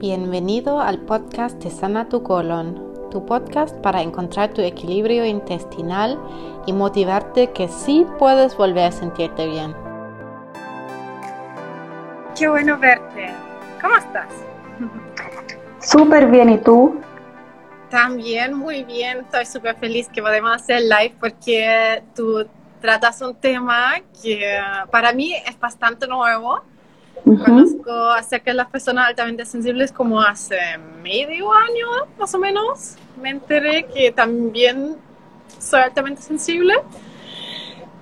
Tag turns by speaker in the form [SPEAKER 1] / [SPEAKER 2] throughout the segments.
[SPEAKER 1] Bienvenido al podcast de Sana tu colon, tu podcast para encontrar tu equilibrio intestinal y motivarte que sí puedes volver a sentirte bien.
[SPEAKER 2] Qué bueno verte. ¿Cómo estás?
[SPEAKER 3] Súper bien, ¿y tú?
[SPEAKER 2] También muy bien, estoy súper feliz que podemos hacer live porque tú tratas un tema que para mí es bastante nuevo. Conozco acerca de las personas altamente sensibles como hace medio año, más o menos. Me enteré que también soy altamente sensible.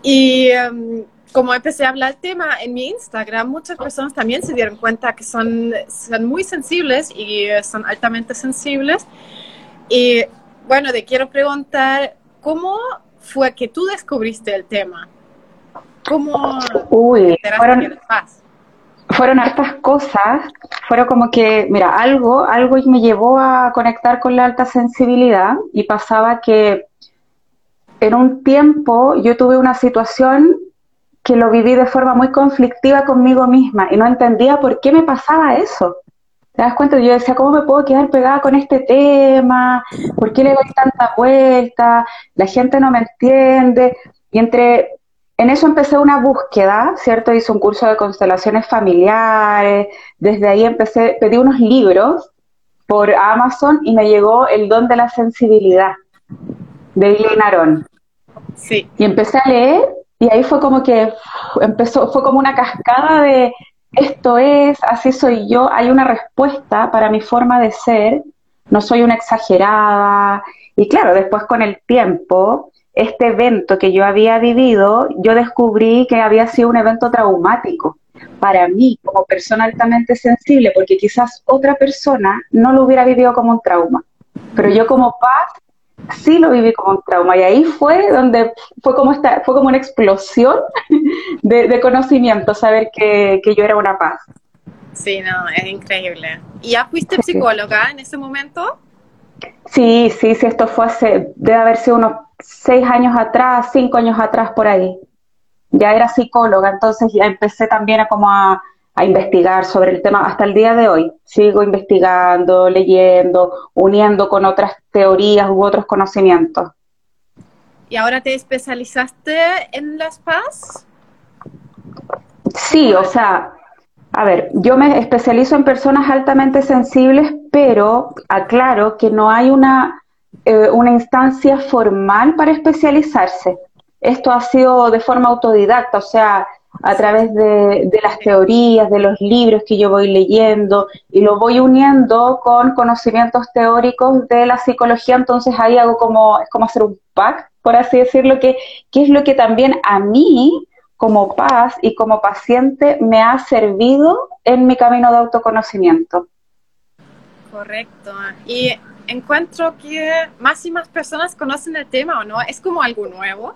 [SPEAKER 2] Y em, como empecé a hablar del tema en mi Instagram, muchas personas también se dieron cuenta que son, son muy sensibles y son altamente sensibles. Y bueno, te quiero preguntar, ¿cómo fue que tú descubriste el tema? ¿Cómo
[SPEAKER 3] Uy, fueron, fueron hartas cosas, fueron como que, mira, algo, algo me llevó a conectar con la alta sensibilidad y pasaba que en un tiempo yo tuve una situación que lo viví de forma muy conflictiva conmigo misma y no entendía por qué me pasaba eso. ¿Te das cuenta? Yo decía, ¿cómo me puedo quedar pegada con este tema? ¿Por qué le doy tanta vuelta? La gente no me entiende. Y entre, en eso empecé una búsqueda, ¿cierto? Hice un curso de constelaciones familiares. Desde ahí empecé, pedí unos libros por Amazon y me llegó El don de la sensibilidad de Eileen Aron.
[SPEAKER 2] Sí.
[SPEAKER 3] Y empecé a leer y ahí fue como que empezó, fue como una cascada de esto es, así soy yo, hay una respuesta para mi forma de ser, no soy una exagerada. Y claro, después con el tiempo, este evento que yo había vivido, yo descubrí que había sido un evento traumático para mí como persona altamente sensible, porque quizás otra persona no lo hubiera vivido como un trauma. Pero yo como paz sí lo viví como un trauma y ahí fue donde fue como esta, fue como una explosión de, conocimiento, saber que, yo era una paz.
[SPEAKER 2] Sí, no, es increíble. ¿Y ya fuiste psicóloga en ese momento?
[SPEAKER 3] Sí, sí, sí, esto fue hace, debe haber sido unos seis años atrás, cinco años atrás por ahí. Ya era psicóloga, entonces ya empecé también a como a, a investigar sobre el tema hasta el día de hoy. Sigo investigando, leyendo, uniendo con otras teorías u otros conocimientos.
[SPEAKER 2] ¿Y ahora te especializaste en las paz?
[SPEAKER 3] Sí, o sea, a ver, yo me especializo en personas altamente sensibles, pero aclaro que no hay una, eh, una instancia formal para especializarse. Esto ha sido de forma autodidacta, o sea, a través de, las teorías, de los libros que yo voy leyendo y lo voy uniendo con conocimientos teóricos de la psicología, entonces ahí hago como, es como hacer un pack, por así decirlo, que, que es lo que también a mí como paz y como paciente me ha servido en mi camino de autoconocimiento.
[SPEAKER 2] Correcto. Y encuentro que más y más personas conocen el tema, ¿o no? ¿Es como algo nuevo?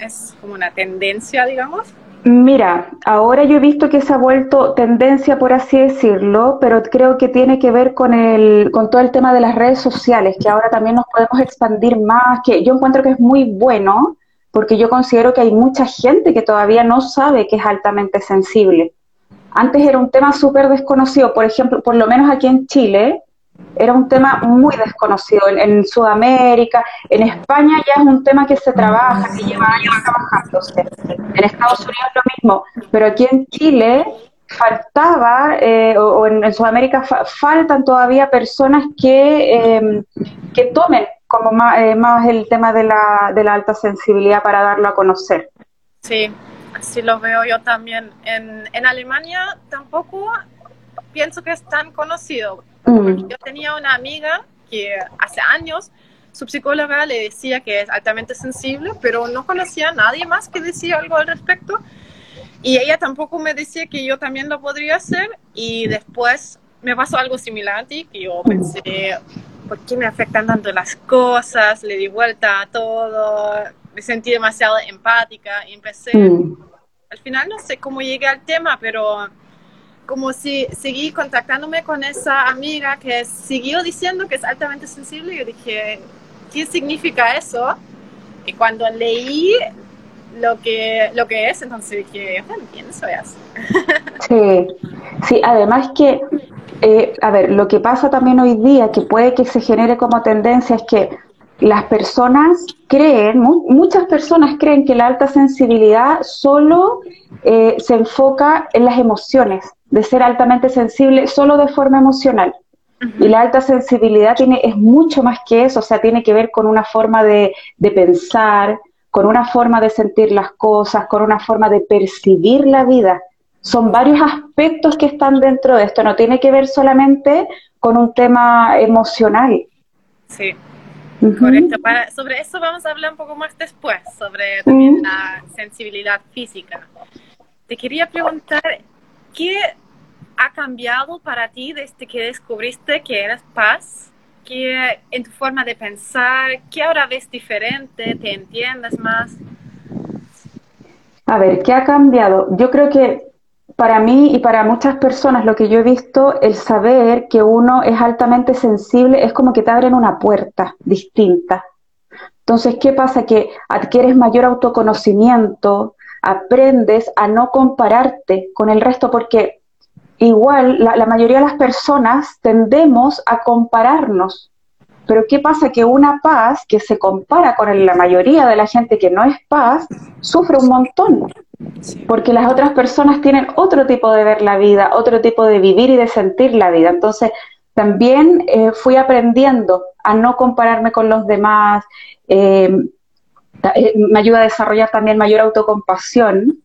[SPEAKER 2] ¿Es como una tendencia, digamos?
[SPEAKER 3] Mira, ahora yo he visto que se ha vuelto tendencia, por así decirlo, pero creo que tiene que ver con, el, con todo el tema de las redes sociales, que ahora también nos podemos expandir más, que yo encuentro que es muy bueno, porque yo considero que hay mucha gente que todavía no sabe que es altamente sensible. Antes era un tema súper desconocido, por ejemplo, por lo menos aquí en Chile, era un tema muy desconocido. En, Sudamérica, en España ya es un tema que se trabaja, que lleva años trabajándose. En Estados Unidos lo mismo, pero aquí en Chile faltaba, eh, o, en, Sudamérica faltan todavía personas que, em, que tomen como eh, más, el tema de la, de la alta sensibilidad para darlo a conocer.
[SPEAKER 2] Sí, así lo veo yo también. En, en Alemania tampoco pienso que es tan conocido Mm. Yo tenía una amiga que hace años su psicóloga le decía que es altamente sensible, pero no conocía a nadie más que decía algo al respecto. Y ella tampoco me decía que yo también lo podría hacer. Y después me pasó algo similar a ti, que yo pensé, ¿por qué me afectan tanto las cosas? Le di vuelta a todo, me sentí demasiado empática y empecé, mm. al final no sé cómo llegué al tema, pero como si seguí contactándome con esa amiga que siguió diciendo que es altamente sensible, yo dije, ¿qué significa eso? Y cuando leí lo que, lo que es, entonces que yo también soy así.
[SPEAKER 3] Sí, sí, además que, eh, a ver, lo que pasa también hoy día, que puede que se genere como tendencia, es que las personas creen, muchas personas creen que la alta sensibilidad solo eh, se enfoca en las emociones, de ser altamente sensible solo de forma emocional. Y la alta sensibilidad tiene, es mucho más que eso, o sea, tiene que ver con una forma de, de pensar, con una forma de sentir las cosas, con una forma de percibir la vida. Son varios aspectos que están dentro de esto, no tiene que ver solamente con un tema emocional.
[SPEAKER 2] Sí, correcto. sobre eso vamos a hablar un poco más después, sobre también la sensibilidad física. Te quería preguntar, ¿qué ha cambiado para ti desde que descubriste que eres paz? ¿Qué en tu forma de pensar? ¿Qué ahora ves diferente? ¿Te entiendes más?
[SPEAKER 3] A ver, ¿qué ha cambiado? Yo creo que para mí y para muchas personas lo que yo he visto, el saber que uno es altamente sensible es como que te abren una puerta distinta. Entonces, ¿qué pasa? Que adquieres mayor autoconocimiento, aprendes a no compararte con el resto, porque igual la, mayoría de las personas tendemos a compararnos. Pero ¿qué pasa? Que una paz que se compara con la mayoría de la gente que no es paz, sufre un montón. Porque las otras personas tienen otro tipo de ver la vida, otro tipo de vivir y de sentir la vida. Entonces, también eh, fui aprendiendo a no compararme con los demás. Eh, eh, me ayuda a desarrollar también mayor autocompasión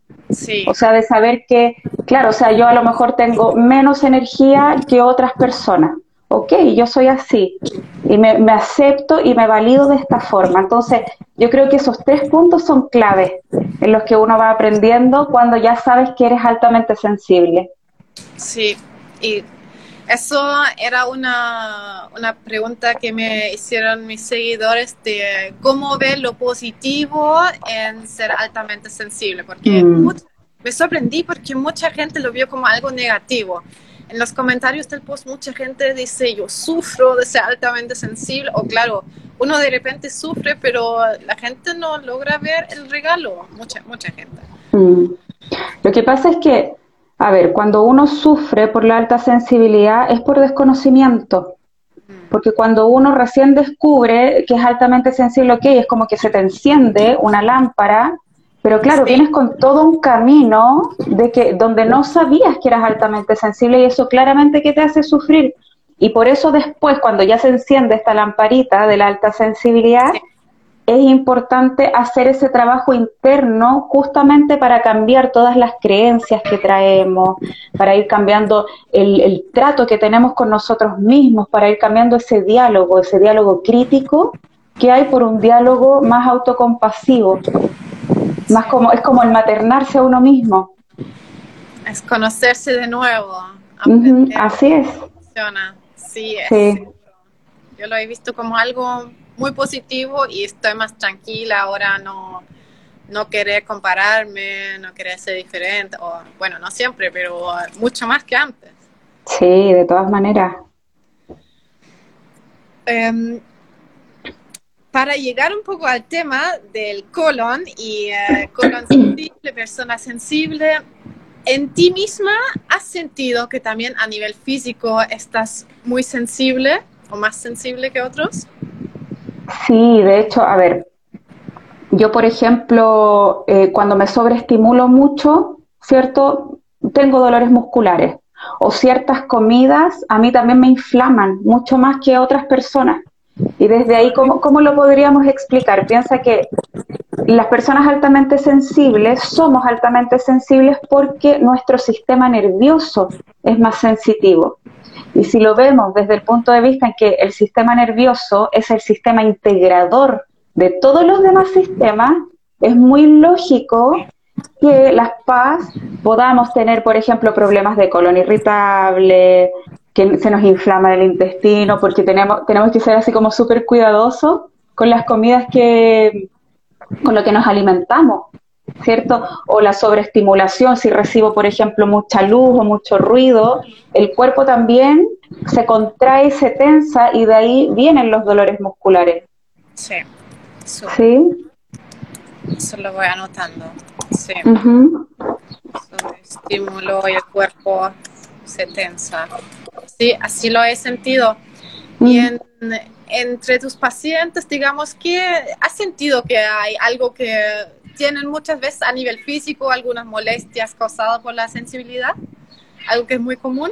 [SPEAKER 3] o sea, de saber que, claro, o sea, yo a lo mejor tengo menos energía que otras personas. Ok, yo soy así y me, acepto y me valido de esta forma. Entonces, yo creo que esos tres puntos son claves en los que uno va aprendiendo cuando ya sabes que eres altamente sensible.
[SPEAKER 2] Sí, y eso era una, una, pregunta que me hicieron mis seguidores de cómo ver lo positivo en ser altamente sensible, porque mm. me sorprendí porque mucha gente lo vio como algo negativo. En los comentarios del post mucha gente dice yo sufro de ser altamente sensible o claro, uno de repente sufre pero la gente no logra ver el regalo, mucha, mucha gente.
[SPEAKER 3] Mm. Lo que pasa es que a ver, cuando uno sufre por la alta sensibilidad es por desconocimiento. Porque cuando uno recién descubre que es altamente sensible, ok, es como que se te enciende una lámpara, pero claro, vienes con todo un camino de que donde no sabías que eras altamente sensible y eso claramente que te hace sufrir. Y por eso después, cuando ya se enciende esta lamparita de la alta sensibilidad, es importante hacer ese trabajo interno justamente para cambiar todas las creencias que traemos, para ir cambiando el, trato que tenemos con nosotros mismos, para ir cambiando ese diálogo, ese diálogo crítico que hay por un diálogo más autocompasivo, más como es como el maternarse a uno mismo.
[SPEAKER 2] Es conocerse de nuevo.
[SPEAKER 3] así es.
[SPEAKER 2] Sí, sí. Yo lo he visto como algo muy positivo y estoy más tranquila, ahora no, no querer compararme, no querer ser diferente, o bueno, no siempre, pero mucho más que antes.
[SPEAKER 3] Sí, de todas maneras.
[SPEAKER 2] Em, para llegar un poco al tema del colon y eh, colon sensible, persona sensible, ¿en ti misma has sentido que también a nivel físico estás muy sensible o más sensible que otros?
[SPEAKER 3] Sí, de hecho, a ver, yo por ejemplo, eh, cuando me sobreestimulo mucho, ¿cierto? Tengo dolores musculares o ciertas comidas a mí también me inflaman mucho más que a otras personas. Y desde ahí, ¿cómo, ¿cómo, lo podríamos explicar? Piensa que las personas altamente sensibles somos altamente sensibles porque nuestro sistema nervioso es más sensitivo. Y si lo vemos desde el punto de vista en que el sistema nervioso es el sistema integrador de todos los demás sistemas, es muy lógico que las PAS podamos tener, por ejemplo, problemas de colon irritable, que se nos inflama el intestino, porque tenemos, tenemos que ser así como súper cuidadosos con las comidas que, con lo que nos alimentamos. ¿Cierto? O la sobreestimulación, si recibo, por ejemplo, mucha luz o mucho ruido, el cuerpo también se contrae, se tensa y de ahí vienen los dolores musculares.
[SPEAKER 2] Sí.
[SPEAKER 3] ¿Sí?
[SPEAKER 2] Eso lo voy anotando. Sí. estímulo y el cuerpo se tensa. Sí, así lo he sentido. Y en, entre tus pacientes, digamos, ¿qué has sentido que hay algo que tienen muchas veces a nivel físico, algunas molestias causadas por la sensibilidad? ¿Algo que es muy común?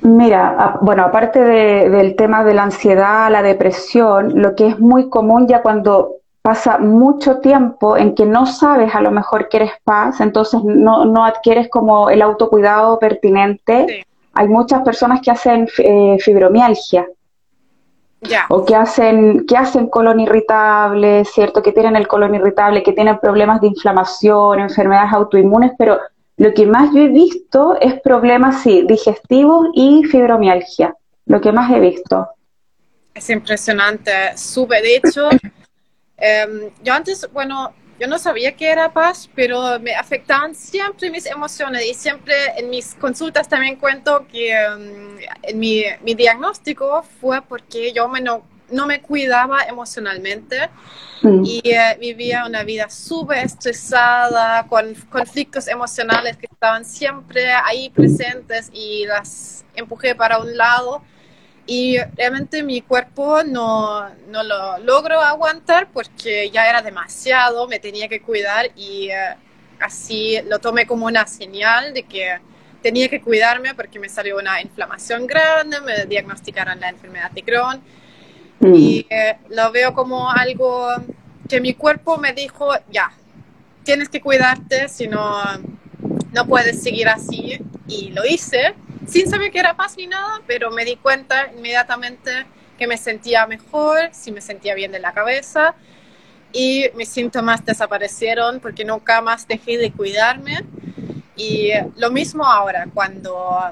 [SPEAKER 3] Mira, bueno, aparte del tema de la ansiedad, la depresión, lo que es muy común ya cuando pasa mucho tiempo en que no sabes a lo mejor que eres paz, entonces no, no adquieres como el autocuidado pertinente. Hay muchas personas que hacen eh, fibromialgia. O que hacen, que hacen colon irritable, ¿cierto? Que tienen el colon irritable, que tienen problemas de inflamación, enfermedades autoinmunes, pero lo que más yo he visto es problemas, sí, digestivos y fibromialgia. Lo que más he visto.
[SPEAKER 2] Es impresionante, sube. De hecho, em, yo antes, bueno, yo no sabía que era paz, pero me afectaban siempre mis emociones y siempre en mis consultas también cuento que em, en mi, mi, diagnóstico fue porque yo me no, no me cuidaba emocionalmente mm. y eh, vivía una vida súper estresada, con conflictos emocionales que estaban siempre ahí presentes y las empujé para un lado y realmente mi cuerpo no, no, lo logro aguantar porque ya era demasiado, me tenía que cuidar y eh, así lo tomé como una señal de que tenía que cuidarme porque me salió una inflamación grande, me diagnosticaron la enfermedad de Crohn mm. y eh, lo veo como algo que mi cuerpo me dijo, ya, tienes que cuidarte, si no, no puedes seguir así y lo hice sin saber que era paz ni nada, pero me di cuenta inmediatamente que me sentía mejor, si me sentía bien de la cabeza y mis síntomas desaparecieron porque nunca más dejé de cuidarme. Y lo mismo ahora, cuando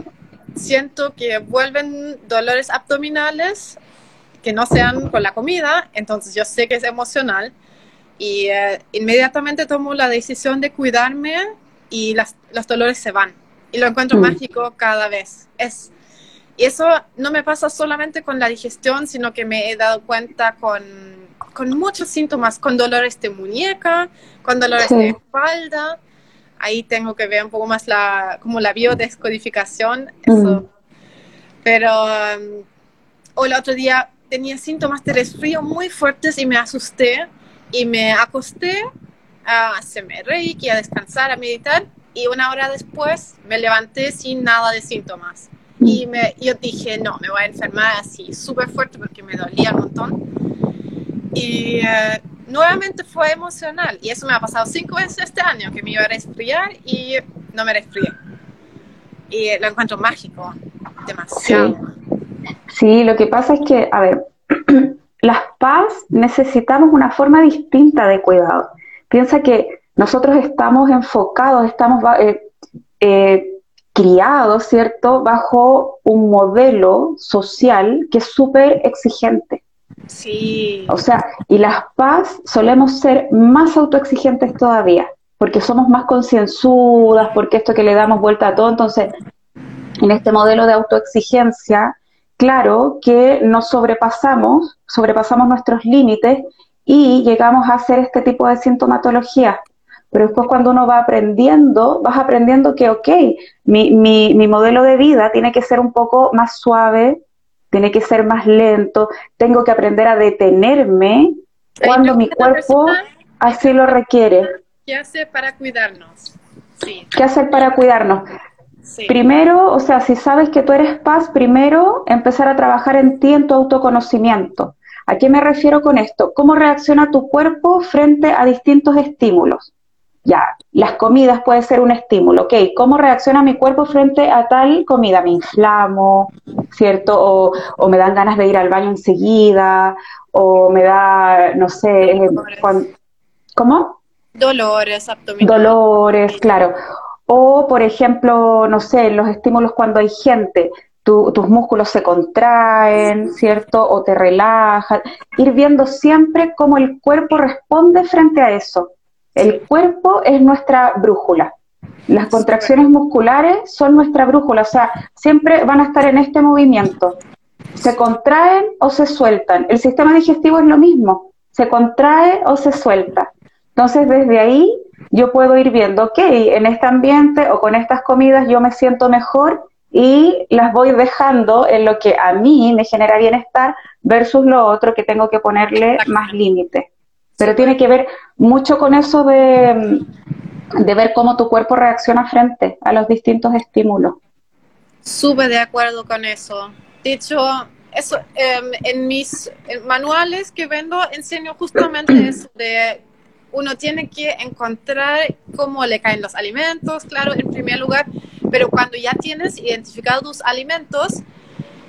[SPEAKER 2] siento que vuelven dolores abdominales que no sean con la comida, entonces yo sé que es emocional y eh, inmediatamente tomo la decisión de cuidarme y los dolores se van y lo encuentro mm. mágico cada vez. Es, y eso no me pasa solamente con la digestión, sino que me he dado cuenta con, con muchos síntomas, con dolores de muñeca, con dolores de espalda. Ahí tengo que ver un poco más la, como la biodescodificación. Eso. Mm. Pero, um, o el otro día tenía síntomas de resfrío muy fuertes y me asusté y me acosté a hacerme reiki, a descansar, a meditar y una hora después me levanté sin nada de síntomas. Y me, yo dije, no, me voy a enfermar así súper fuerte porque me dolía un montón. Y eh, nuevamente fue emocional. Y eso me ha pasado cinco veces este año, que me iba a resfriar y no me resfrié. Y lo encuentro mágico, demasiado.
[SPEAKER 3] Sí, lo que pasa es que, a ver, las paz necesitamos una forma distinta de cuidado. Piensa que nosotros estamos enfocados, estamos eh, eh, criados, ¿cierto?, bajo un modelo social que es súper exigente.
[SPEAKER 2] Sí.
[SPEAKER 3] O sea, y las paz solemos ser más autoexigentes todavía, porque somos más concienzudas, porque esto que le damos vuelta a todo, entonces, en este modelo de autoexigencia, claro que nos sobrepasamos, sobrepasamos nuestros límites y llegamos a hacer este tipo de sintomatología. Pero después cuando uno va aprendiendo, vas aprendiendo que, ok, mi, mi, mi modelo de vida tiene que ser un poco más suave, tiene que ser más lento, tengo que aprender a detenerme cuando mi cuerpo así lo requiere.
[SPEAKER 2] ¿Qué hace para cuidarnos?
[SPEAKER 3] Sí. ¿Qué hacer para cuidarnos? Primero, o sea, si sabes que tú eres paz, primero empezar a trabajar en ti, en tu autoconocimiento. ¿A qué me refiero con esto? ¿Cómo reacciona tu cuerpo frente a distintos estímulos? Ya, las comidas puede ser un estímulo, ok, ¿cómo reacciona mi cuerpo frente a tal comida? Me inflamo, ¿cierto? O, me dan ganas de ir al baño enseguida, o me da, no sé, eh, ¿cómo?
[SPEAKER 2] Dolores abdominales.
[SPEAKER 3] Dolores, claro. O, por ejemplo, no sé, los estímulos cuando hay gente, tus músculos se contraen, ¿cierto? O te relajan. Ir viendo siempre cómo el cuerpo responde frente a eso. El cuerpo es nuestra brújula. Las contracciones musculares son nuestra brújula, o sea, siempre van a estar en este movimiento. Se contraen o se sueltan. El sistema digestivo es lo mismo, se contrae o se suelta. Entonces, desde ahí yo puedo ir viendo, ok, en este ambiente o con estas comidas yo me siento mejor y las voy dejando en lo que a mí me genera bienestar versus lo otro que tengo que ponerle más límite. Pero tiene que ver mucho con eso de, de ver cómo tu cuerpo reacciona frente a los distintos estímulos.
[SPEAKER 2] Súper de acuerdo con eso. De hecho, eso, em, en mis manuales que vendo enseño justamente eso de uno tiene que encontrar cómo le caen los alimentos, claro, en primer lugar, pero cuando ya tienes identificados tus alimentos,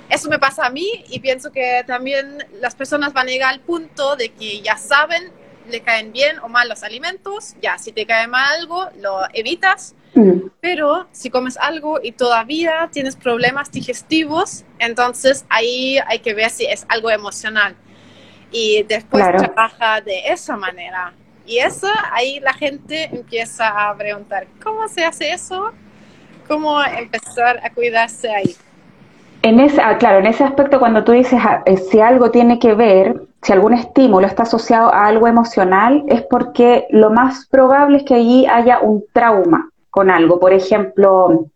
[SPEAKER 2] eso me pasa a mí y pienso que también las personas van a llegar al punto de que ya saben, le caen bien o mal los alimentos, ya si te cae mal algo, lo evitas, mm. pero si comes algo y todavía tienes problemas digestivos, entonces ahí hay que ver si es algo emocional. Y después trabaja de esa manera. Y eso, ahí la gente empieza a preguntar, ¿cómo se hace eso? ¿Cómo empezar a cuidarse ahí?
[SPEAKER 3] En ese, ah, claro, en ese aspecto cuando tú dices ah, eh, si algo tiene que ver, si algún estímulo está asociado a algo emocional, es porque lo más probable es que allí haya un trauma con algo. Por ejemplo,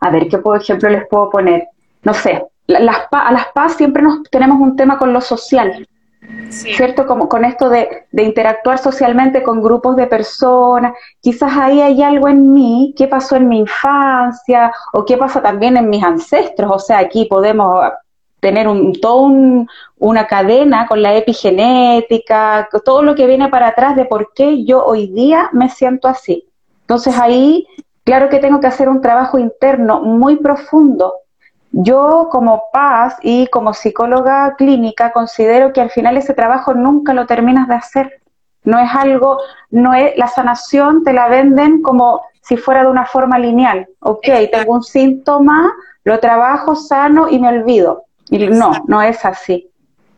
[SPEAKER 3] a ver, ¿qué por ejemplo les puedo poner? No sé, las, a las paz siempre nos tenemos un tema con lo social. ¿Cierto? Como con esto de, interactuar socialmente con grupos de personas, quizás ahí hay algo en mí, qué pasó en mi infancia o qué pasa también en mis ancestros, o sea, aquí podemos tener un, todo una cadena con la epigenética, todo lo que viene para atrás de por qué yo hoy día me siento así. Entonces ahí, claro que tengo que hacer un trabajo interno muy profundo yo como paz y como psicóloga clínica considero que al final ese trabajo nunca lo terminas de hacer. No es algo, no es, la sanación te la venden como si fuera de una forma lineal. Ok, tengo un síntoma, lo trabajo sano y me olvido. Y no, no es así.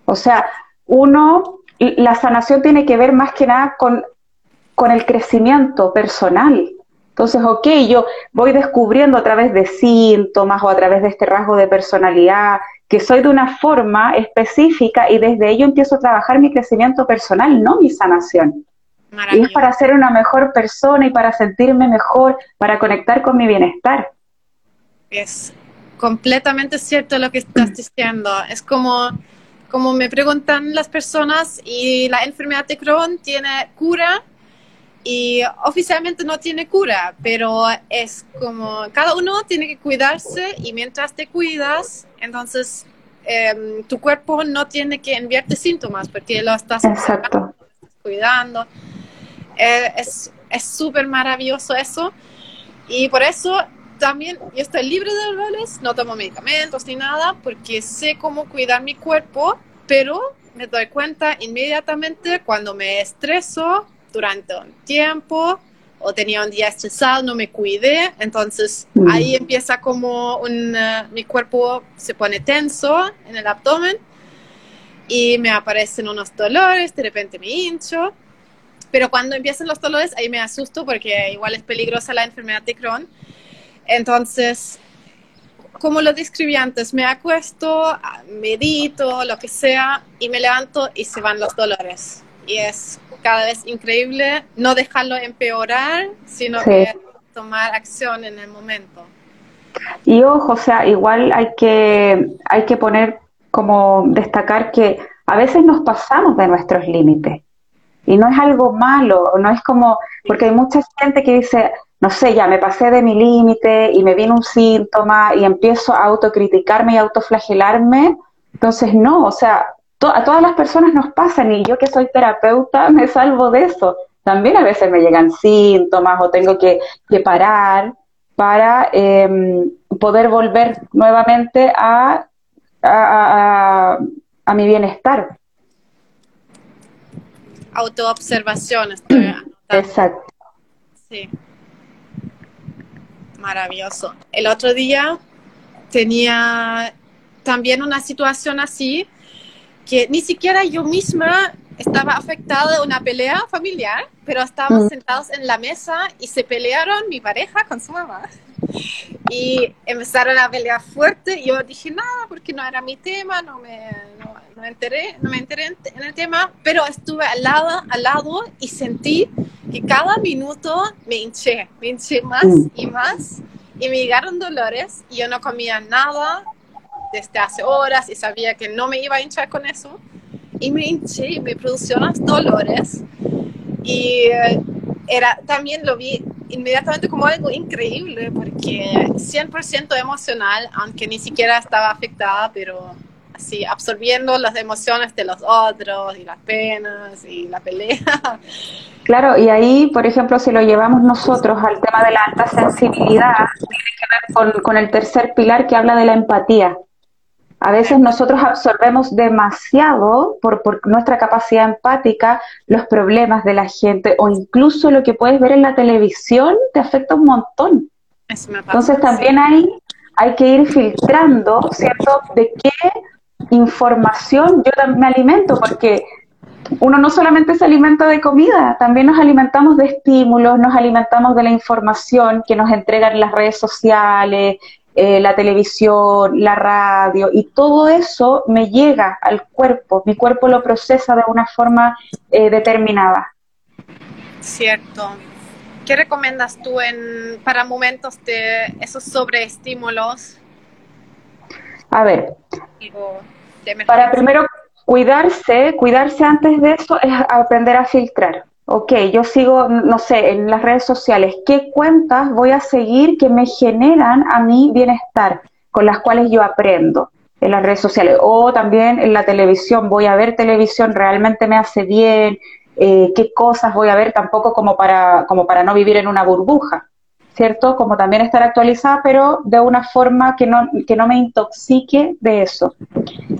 [SPEAKER 3] O sea, uno, la sanación tiene que ver más que nada con, con el crecimiento personal. Entonces, ok, yo voy descubriendo a través de síntomas o a través de este rasgo de personalidad que soy de una forma específica y desde ello empiezo a trabajar mi crecimiento personal, no mi sanación. Y es para ser una mejor persona y para sentirme mejor, para conectar con mi bienestar.
[SPEAKER 2] Es completamente cierto lo que estás diciendo. Es como, como me preguntan las personas y la enfermedad de Crohn tiene cura y oficialmente no tiene cura, pero es como cada uno tiene que cuidarse y mientras te cuidas, entonces em, tu cuerpo no tiene que enviarte síntomas porque lo estás, cuidando. Eh, es súper maravilloso eso y por eso también yo estoy libre de dolores, no tomo medicamentos ni nada porque sé cómo cuidar mi cuerpo, pero me doy cuenta inmediatamente cuando me estreso durante un tiempo o tenía un día estresado, no me cuidé, entonces mm. ahí empieza como un, eh, mi cuerpo se pone tenso en el abdomen y me aparecen unos dolores, de repente me hincho, pero cuando empiezan los dolores ahí me asusto porque igual es peligrosa la enfermedad de Crohn, entonces como lo describí antes, me acuesto, medito, lo que sea, y me levanto y se van los dolores. Y es cada vez increíble no dejarlo empeorar, sino que tomar acción en el momento.
[SPEAKER 3] Y ojo, o sea, igual hay que, hay que poner como destacar que a veces nos pasamos de nuestros límites. Y no es algo malo, no es como, porque hay mucha gente que dice, no sé, ya me pasé de mi límite y me viene un síntoma y empiezo a autocriticarme y autoflagelarme. Entonces, no, o sea, a todas las personas nos pasan y yo que soy terapeuta me salvo de eso. También a veces me llegan síntomas o tengo que, parar para em, poder volver nuevamente a, a, mi bienestar.
[SPEAKER 2] Autoobservación, estoy
[SPEAKER 3] Exacto.
[SPEAKER 2] Sí. Maravilloso. El otro día tenía también una situación así que ni siquiera yo misma estaba afectada de una pelea familiar, pero estábamos mm. sentados en la mesa y se pelearon mi pareja con su mamá. y empezaron a pelear fuerte. Y yo dije nada, porque no era mi tema, no me, no, me enteré, no me enteré en, el tema, pero estuve al lado, al lado y sentí que cada minuto me hinché, me hinché más mm. y más. Y me llegaron dolores y yo no comía nada desde hace horas y sabía que no me iba a hinchar con eso. Y me hinché y me produjo unos dolores. Y eh, era, también lo vi inmediatamente como algo increíble porque 100% emocional, aunque ni siquiera estaba afectada, pero así absorbiendo las emociones de los otros y las penas y la pelea.
[SPEAKER 3] Claro, y ahí, por ejemplo, si lo llevamos nosotros al tema de la alta sensibilidad, tiene que ver con, con el tercer pilar que habla de la empatía. A veces nosotros absorbemos demasiado por, nuestra capacidad empática los problemas de la gente o incluso lo que puedes ver en la televisión te afecta un montón. Entonces también hay, hay que ir filtrando, ¿cierto? De qué información yo me alimento, porque uno no solamente se alimenta de comida, también nos alimentamos de estímulos, nos alimentamos de la información que nos entregan las redes sociales, eh, la televisión, la radio, y todo eso me llega al cuerpo, mi cuerpo lo procesa de una forma eh, determinada.
[SPEAKER 2] Cierto. ¿Qué recomiendas tú en, para momentos de esos sobreestímulos?
[SPEAKER 3] A ver, para primero cuidarse, cuidarse antes de eso es aprender a filtrar ok, yo sigo, no sé, en las redes sociales, ¿qué cuentas voy a seguir que me generan a mí bienestar, con las cuales yo aprendo en las redes sociales? O también en la televisión, voy a ver televisión, realmente me hace bien, eh, qué cosas voy a ver tampoco como para, como para no vivir en una burbuja. ¿Cierto? Como también estar actualizada, pero de una forma que no, que no me intoxique de eso.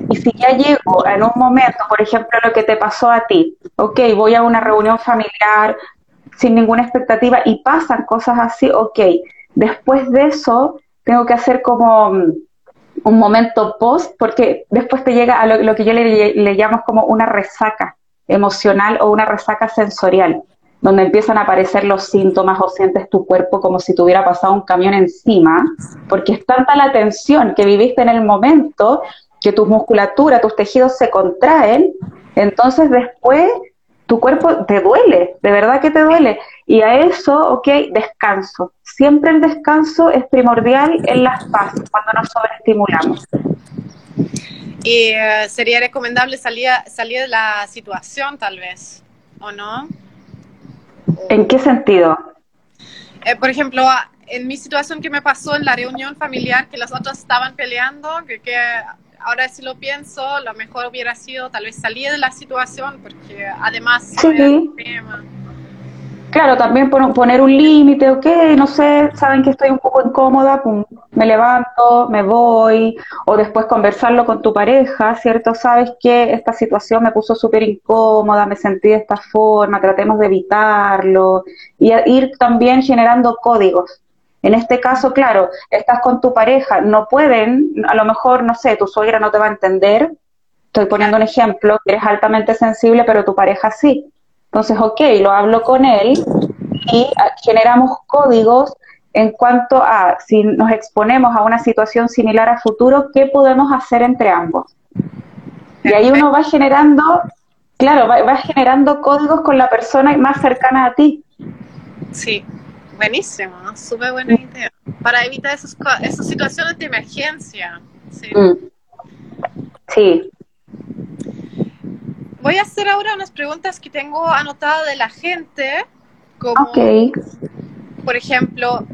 [SPEAKER 3] Y si ya llego en un momento, por ejemplo, lo que te pasó a ti, ok, voy a una reunión familiar sin ninguna expectativa y pasan cosas así, ok, después de eso tengo que hacer como mm, un momento post, porque después te llega a lo, que yo le, le llamo como una resaca emocional o una resaca sensorial donde empiezan a aparecer los síntomas o sientes tu cuerpo como si te hubiera pasado un camión encima, porque es tanta la tensión que viviste en el momento que tu musculatura, tus tejidos se contraen, entonces después tu cuerpo te duele, de verdad que te duele. Y a eso, ok, descanso. Siempre el descanso es primordial en las fases, cuando nos sobreestimulamos.
[SPEAKER 2] Y eh, sería recomendable salir, salir de la situación, tal vez, ¿o no?
[SPEAKER 3] ¿En qué sentido?
[SPEAKER 2] Eh, por ejemplo, en mi situación que me pasó en la reunión familiar, que los otros estaban peleando, que, que ahora si lo pienso, lo mejor hubiera sido tal vez salir de la situación, porque además
[SPEAKER 3] sí. tema. Claro, también poner un límite, ok, no sé, saben que estoy un poco incómoda, me levanto, me voy, o después conversarlo con tu pareja, ¿cierto? Sabes que esta situación me puso súper incómoda, me sentí de esta forma, tratemos de evitarlo, y ir también generando códigos. En este caso, claro, estás con tu pareja, no pueden, a lo mejor, no sé, tu suegra no te va a entender, estoy poniendo un ejemplo, eres altamente sensible, pero tu pareja sí entonces, ok, lo hablo con él y ah, generamos códigos en cuanto a si nos exponemos a una situación similar a futuro, ¿qué podemos hacer entre ambos? Y ahí uno va generando, claro, va, generando códigos con la persona más cercana a ti.
[SPEAKER 2] Sí, buenísimo, súper buena idea. Para evitar esos, esas situaciones de emergencia. Sí. Mm.
[SPEAKER 3] sí.
[SPEAKER 2] Voy a hacer ahora unas preguntas que tengo anotadas de la gente. Como, por ejemplo,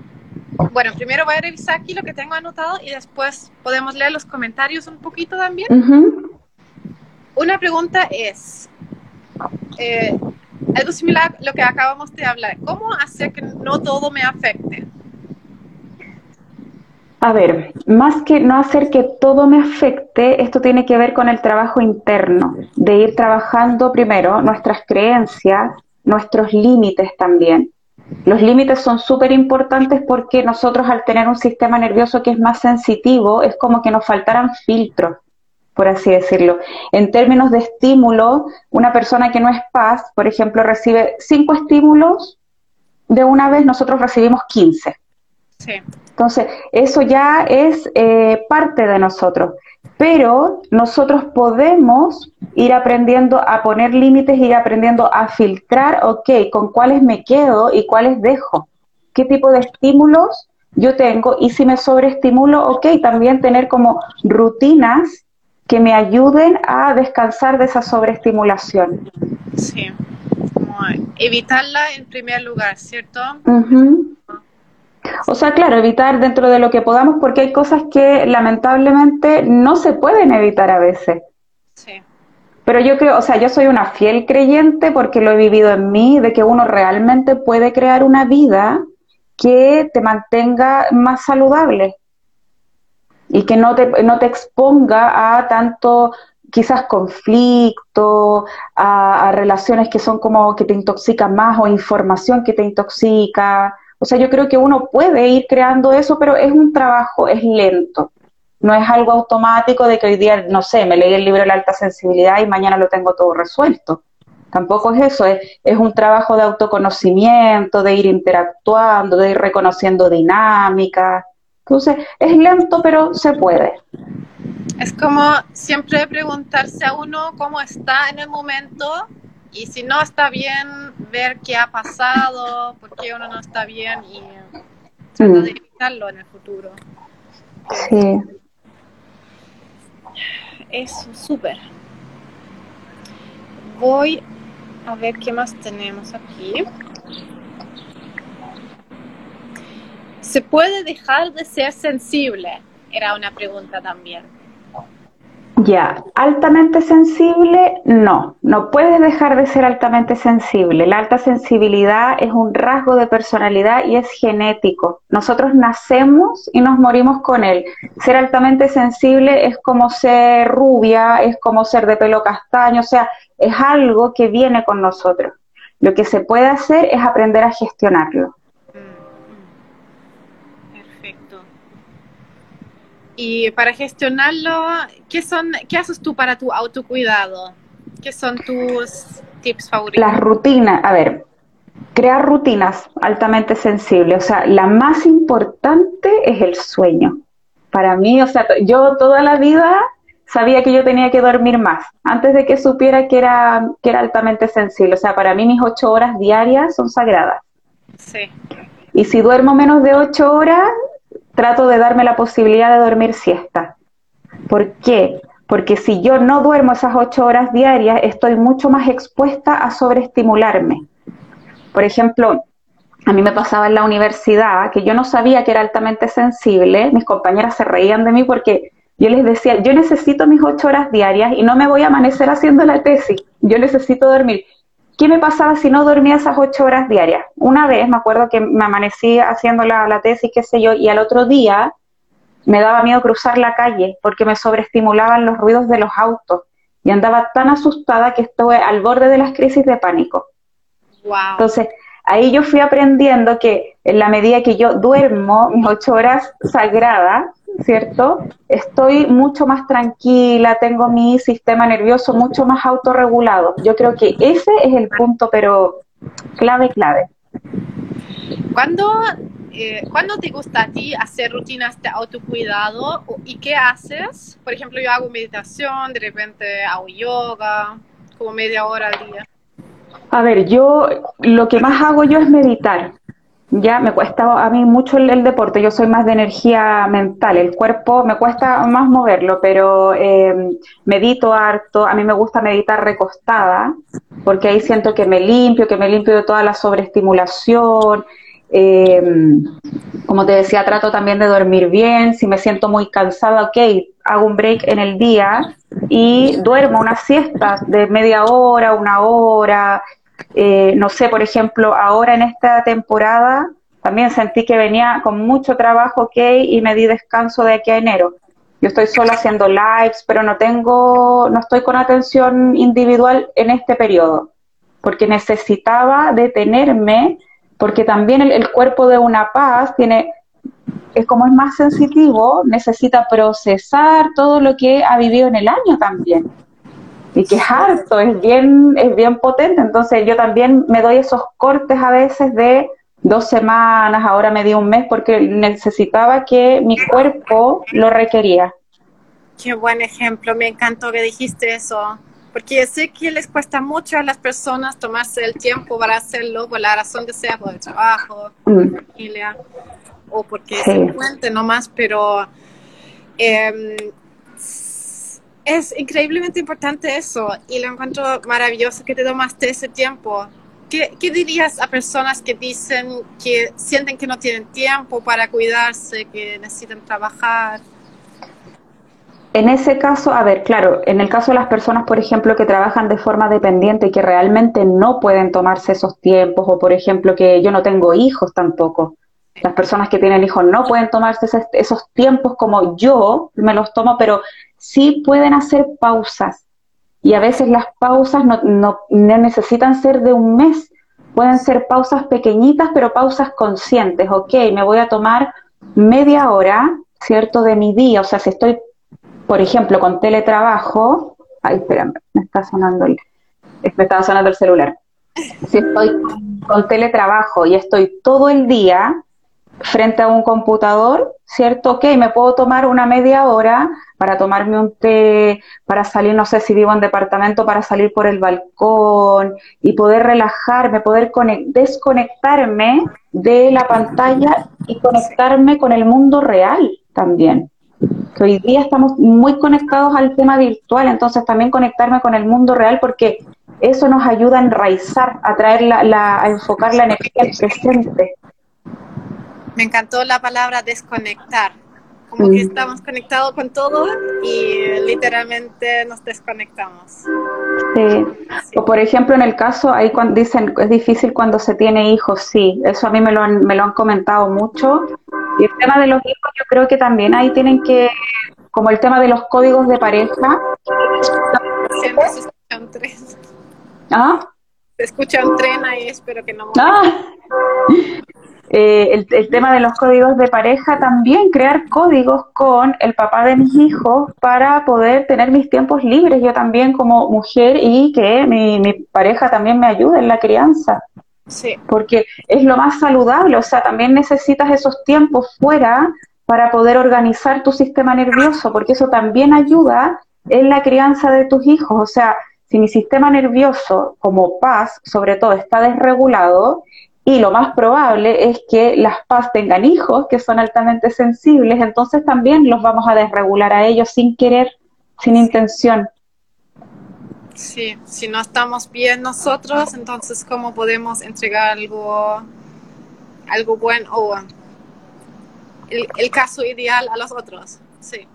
[SPEAKER 2] bueno, primero voy a revisar aquí lo que tengo anotado y después podemos leer los comentarios un poquito también. Una pregunta es, eh, algo similar a lo que acabamos de hablar, ¿cómo hacer que no todo me afecte?
[SPEAKER 3] A ver, más que no hacer que todo me afecte, esto tiene que ver con el trabajo interno, de ir trabajando primero nuestras creencias, nuestros límites también. Los límites son súper importantes porque nosotros al tener un sistema nervioso que es más sensitivo, es como que nos faltaran filtros, por así decirlo. En términos de estímulo, una persona que no es paz, por ejemplo, recibe cinco estímulos, de una vez nosotros recibimos 15. Sí. Entonces, eso ya es eh, parte de nosotros, pero nosotros podemos ir aprendiendo a poner límites, ir aprendiendo a filtrar, ok, con cuáles me quedo y cuáles dejo, qué tipo de estímulos yo tengo y si me sobreestimulo, ok, también tener como rutinas que me ayuden a descansar de esa sobreestimulación.
[SPEAKER 2] Sí, evitarla en primer lugar, ¿cierto?
[SPEAKER 3] O sea, claro, evitar dentro de lo que podamos porque hay cosas que lamentablemente no se pueden evitar a veces. Sí. Pero yo creo, o sea, yo soy una fiel creyente porque lo he vivido en mí, de que uno realmente puede crear una vida que te mantenga más saludable y que no te, no te exponga a tanto quizás conflicto, a, relaciones que son como que te intoxican más o información que te intoxica. O sea, yo creo que uno puede ir creando eso, pero es un trabajo, es lento. No es algo automático de que hoy día, no sé, me leí el libro de la alta sensibilidad y mañana lo tengo todo resuelto. Tampoco es eso, es, es un trabajo de autoconocimiento, de ir interactuando, de ir reconociendo dinámicas. Entonces, es lento, pero se puede.
[SPEAKER 2] Es como siempre preguntarse a uno cómo está en el momento y si no está bien, ver qué ha pasado, por qué uno no está bien y tratar de mm. evitarlo en el futuro.
[SPEAKER 3] Sí.
[SPEAKER 2] Es súper. Voy a ver qué más tenemos aquí. ¿Se puede dejar de ser sensible? Era una pregunta también.
[SPEAKER 3] Ya, altamente sensible, no, no puedes dejar de ser altamente sensible. La alta sensibilidad es un rasgo de personalidad y es genético. Nosotros nacemos y nos morimos con él. Ser altamente sensible es como ser rubia, es como ser de pelo castaño, o sea, es algo que viene con nosotros. Lo que se puede hacer es aprender a gestionarlo.
[SPEAKER 2] Y para gestionarlo, ¿qué, son, ¿qué haces tú para tu autocuidado? ¿Qué son tus tips favoritos?
[SPEAKER 3] Las rutinas, a ver, crear rutinas altamente sensibles. O sea, la más importante es el sueño. Para mí, o sea, yo toda la vida sabía que yo tenía que dormir más, antes de que supiera que era, que era altamente sensible. O sea, para mí mis ocho horas diarias son sagradas. Sí. Y si duermo menos de ocho horas, trato de darme la posibilidad de dormir siesta. ¿Por qué? Porque si yo no duermo esas ocho horas diarias, estoy mucho más expuesta a sobreestimularme. Por ejemplo, a mí me pasaba en la universidad que yo no sabía que era altamente sensible, mis compañeras se reían de mí porque yo les decía, yo necesito mis ocho horas diarias y no me voy a amanecer haciendo la tesis, yo necesito dormir. ¿Qué me pasaba si no dormía esas ocho horas diarias? Una vez me acuerdo que me amanecí haciendo la, la tesis, qué sé yo, y al otro día me daba miedo cruzar la calle porque me sobreestimulaban los ruidos de los autos y andaba tan asustada que estuve al borde de las crisis de pánico. Wow. Entonces, ahí yo fui aprendiendo que en la medida que yo duermo mis ocho horas sagradas, ¿cierto? Estoy mucho más tranquila, tengo mi sistema nervioso mucho más autorregulado. Yo creo que ese es el punto, pero clave, clave.
[SPEAKER 2] ¿Cuándo, eh, te gusta a ti hacer rutinas de autocuidado y qué haces? Por ejemplo, yo hago meditación, de repente hago yoga, como media hora al día.
[SPEAKER 3] A ver, yo lo que más hago yo es meditar ya me cuesta a mí mucho el, deporte, yo soy más de energía mental, el cuerpo me cuesta más moverlo, pero eh, medito harto, a mí me gusta meditar recostada, porque ahí siento que me limpio, que me limpio de toda la sobreestimulación, eh, como te decía, trato también de dormir bien, si me siento muy cansada, ok, hago un break en el día y duermo una siesta de media hora, una hora, eh, no sé, por ejemplo, ahora en esta temporada también sentí que venía con mucho trabajo, ok, y me di descanso de aquí a enero. Yo estoy solo haciendo lives, pero no tengo, no estoy con atención individual en este periodo, porque necesitaba detenerme, porque también el, el cuerpo de una paz tiene, es como es más sensitivo, necesita procesar todo lo que ha vivido en el año también y que es harto, es bien, es bien potente. Entonces yo también me doy esos cortes a veces de dos semanas, ahora me di un mes porque necesitaba que mi cuerpo lo requería.
[SPEAKER 2] Qué buen ejemplo, me encantó que dijiste eso, porque sé que les cuesta mucho a las personas tomarse el tiempo para hacerlo por la razón que sea, por el trabajo, por la mm. familia, o porque sí. se cuente nomás, pero em, es increíblemente importante eso y lo encuentro maravilloso que te tomaste ese tiempo. ¿Qué, ¿Qué, dirías a personas que dicen que sienten que no tienen tiempo para cuidarse, que necesitan trabajar?
[SPEAKER 3] En ese caso, a ver, claro, en el caso de las personas, por ejemplo, que trabajan de forma dependiente y que realmente no pueden tomarse esos tiempos, o por ejemplo, que yo no tengo hijos tampoco, las personas que tienen hijos no pueden tomarse esos tiempos como yo me los tomo, pero sí pueden hacer pausas. Y a veces las pausas no, no, necesitan ser de un mes, pueden ser pausas pequeñitas, pero pausas conscientes. Ok, me voy a tomar media hora, ¿cierto?, de mi día. O sea, si estoy, por ejemplo, con teletrabajo, ay, espérame, me está sonando el, me estaba sonando el celular. Si estoy con teletrabajo y estoy todo el día, frente a un computador, ¿cierto? Ok, me puedo tomar una media hora para tomarme un té, para salir, no sé si vivo en departamento, para salir por el balcón y poder relajarme, poder desconectarme de la pantalla y conectarme con el mundo real también. Que hoy día estamos muy conectados al tema virtual, entonces también conectarme con el mundo real porque eso nos ayuda a enraizar, a traer la, a enfocar la energía al presente
[SPEAKER 2] me encantó la palabra desconectar. Como que estamos conectados con todo y literalmente nos desconectamos.
[SPEAKER 3] Sí. O por ejemplo, en el caso, ahí cuando dicen es difícil cuando se tiene hijos, sí, eso a mí me lo han, me lo han comentado mucho. Y el tema de los hijos, yo creo que también ahí tienen que, como el tema de los códigos de pareja.
[SPEAKER 2] Se escucha un tren. ¿Ah? Se escucha un tren ahí, espero que no. Ah.
[SPEAKER 3] Eh, el, tema de los códigos de pareja también, crear códigos con el papá de mis hijos para poder tener mis tiempos libres yo también como mujer y que mi, mi pareja también me ayude en la crianza. Sí. Porque es lo más saludable, o sea, también necesitas esos tiempos fuera para poder organizar tu sistema nervioso, porque eso también ayuda en la crianza de tus hijos. O sea, si mi sistema nervioso como paz, sobre todo, está desregulado, y lo más probable es que las PAS tengan hijos que son altamente sensibles, entonces también los vamos a desregular a ellos sin querer, sin intención.
[SPEAKER 2] Sí, si no estamos bien nosotros, entonces cómo podemos entregar algo, algo bueno o el, caso ideal a los otros. Sí.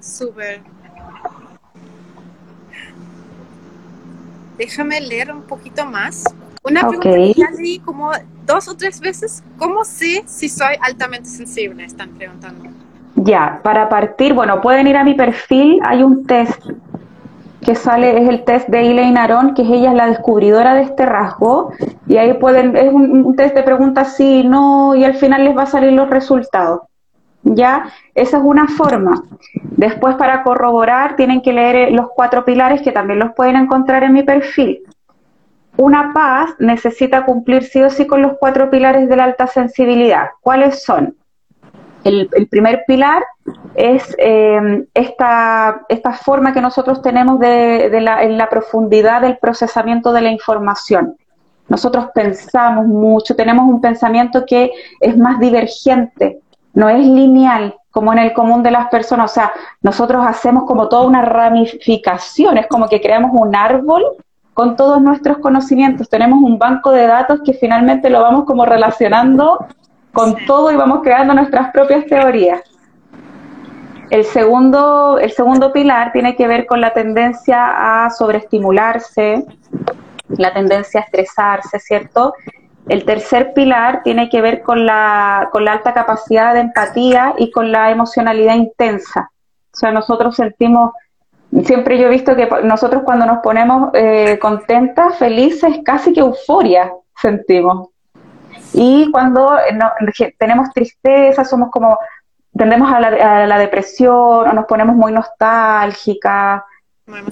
[SPEAKER 2] Súper. Déjame leer un poquito más. Una pregunta que ya leí como dos o tres veces, ¿cómo sé si soy altamente sensible? Están preguntando.
[SPEAKER 3] Ya, para partir, bueno, pueden ir a mi perfil, hay un test que sale, es el test de Elaine Aron, que es ella es la descubridora de este rasgo, y ahí pueden, es un, test de preguntas sí, no, y al final les va a salir los resultados. ¿Ya? Esa es una forma. Después, para corroborar, tienen que leer los cuatro pilares que también los pueden encontrar en mi perfil una paz necesita cumplir sí o sí con los cuatro pilares de la alta sensibilidad. ¿Cuáles son? El, primer pilar es em, esta, esta, forma que nosotros tenemos de, la, en la profundidad del procesamiento de la información. Nosotros pensamos mucho, tenemos un pensamiento que es más divergente, no es lineal como en el común de las personas. O sea, nosotros hacemos como toda una ramificación, es como que creamos un árbol con todos nuestros conocimientos. Tenemos un banco de datos que finalmente lo vamos como relacionando con todo y vamos creando nuestras propias teorías. El segundo, el segundo pilar tiene que ver con la tendencia a sobreestimularse, la tendencia a estresarse, ¿cierto? El tercer pilar tiene que ver con la, con la alta capacidad de empatía y con la emocionalidad intensa. O sea, nosotros sentimos siempre yo he visto que nosotros cuando nos ponemos eh, contentas, felices, casi que euforia sentimos. Y cuando eh, tenemos tristeza, somos como, tendemos a la, depresión o nos ponemos muy nostálgicas.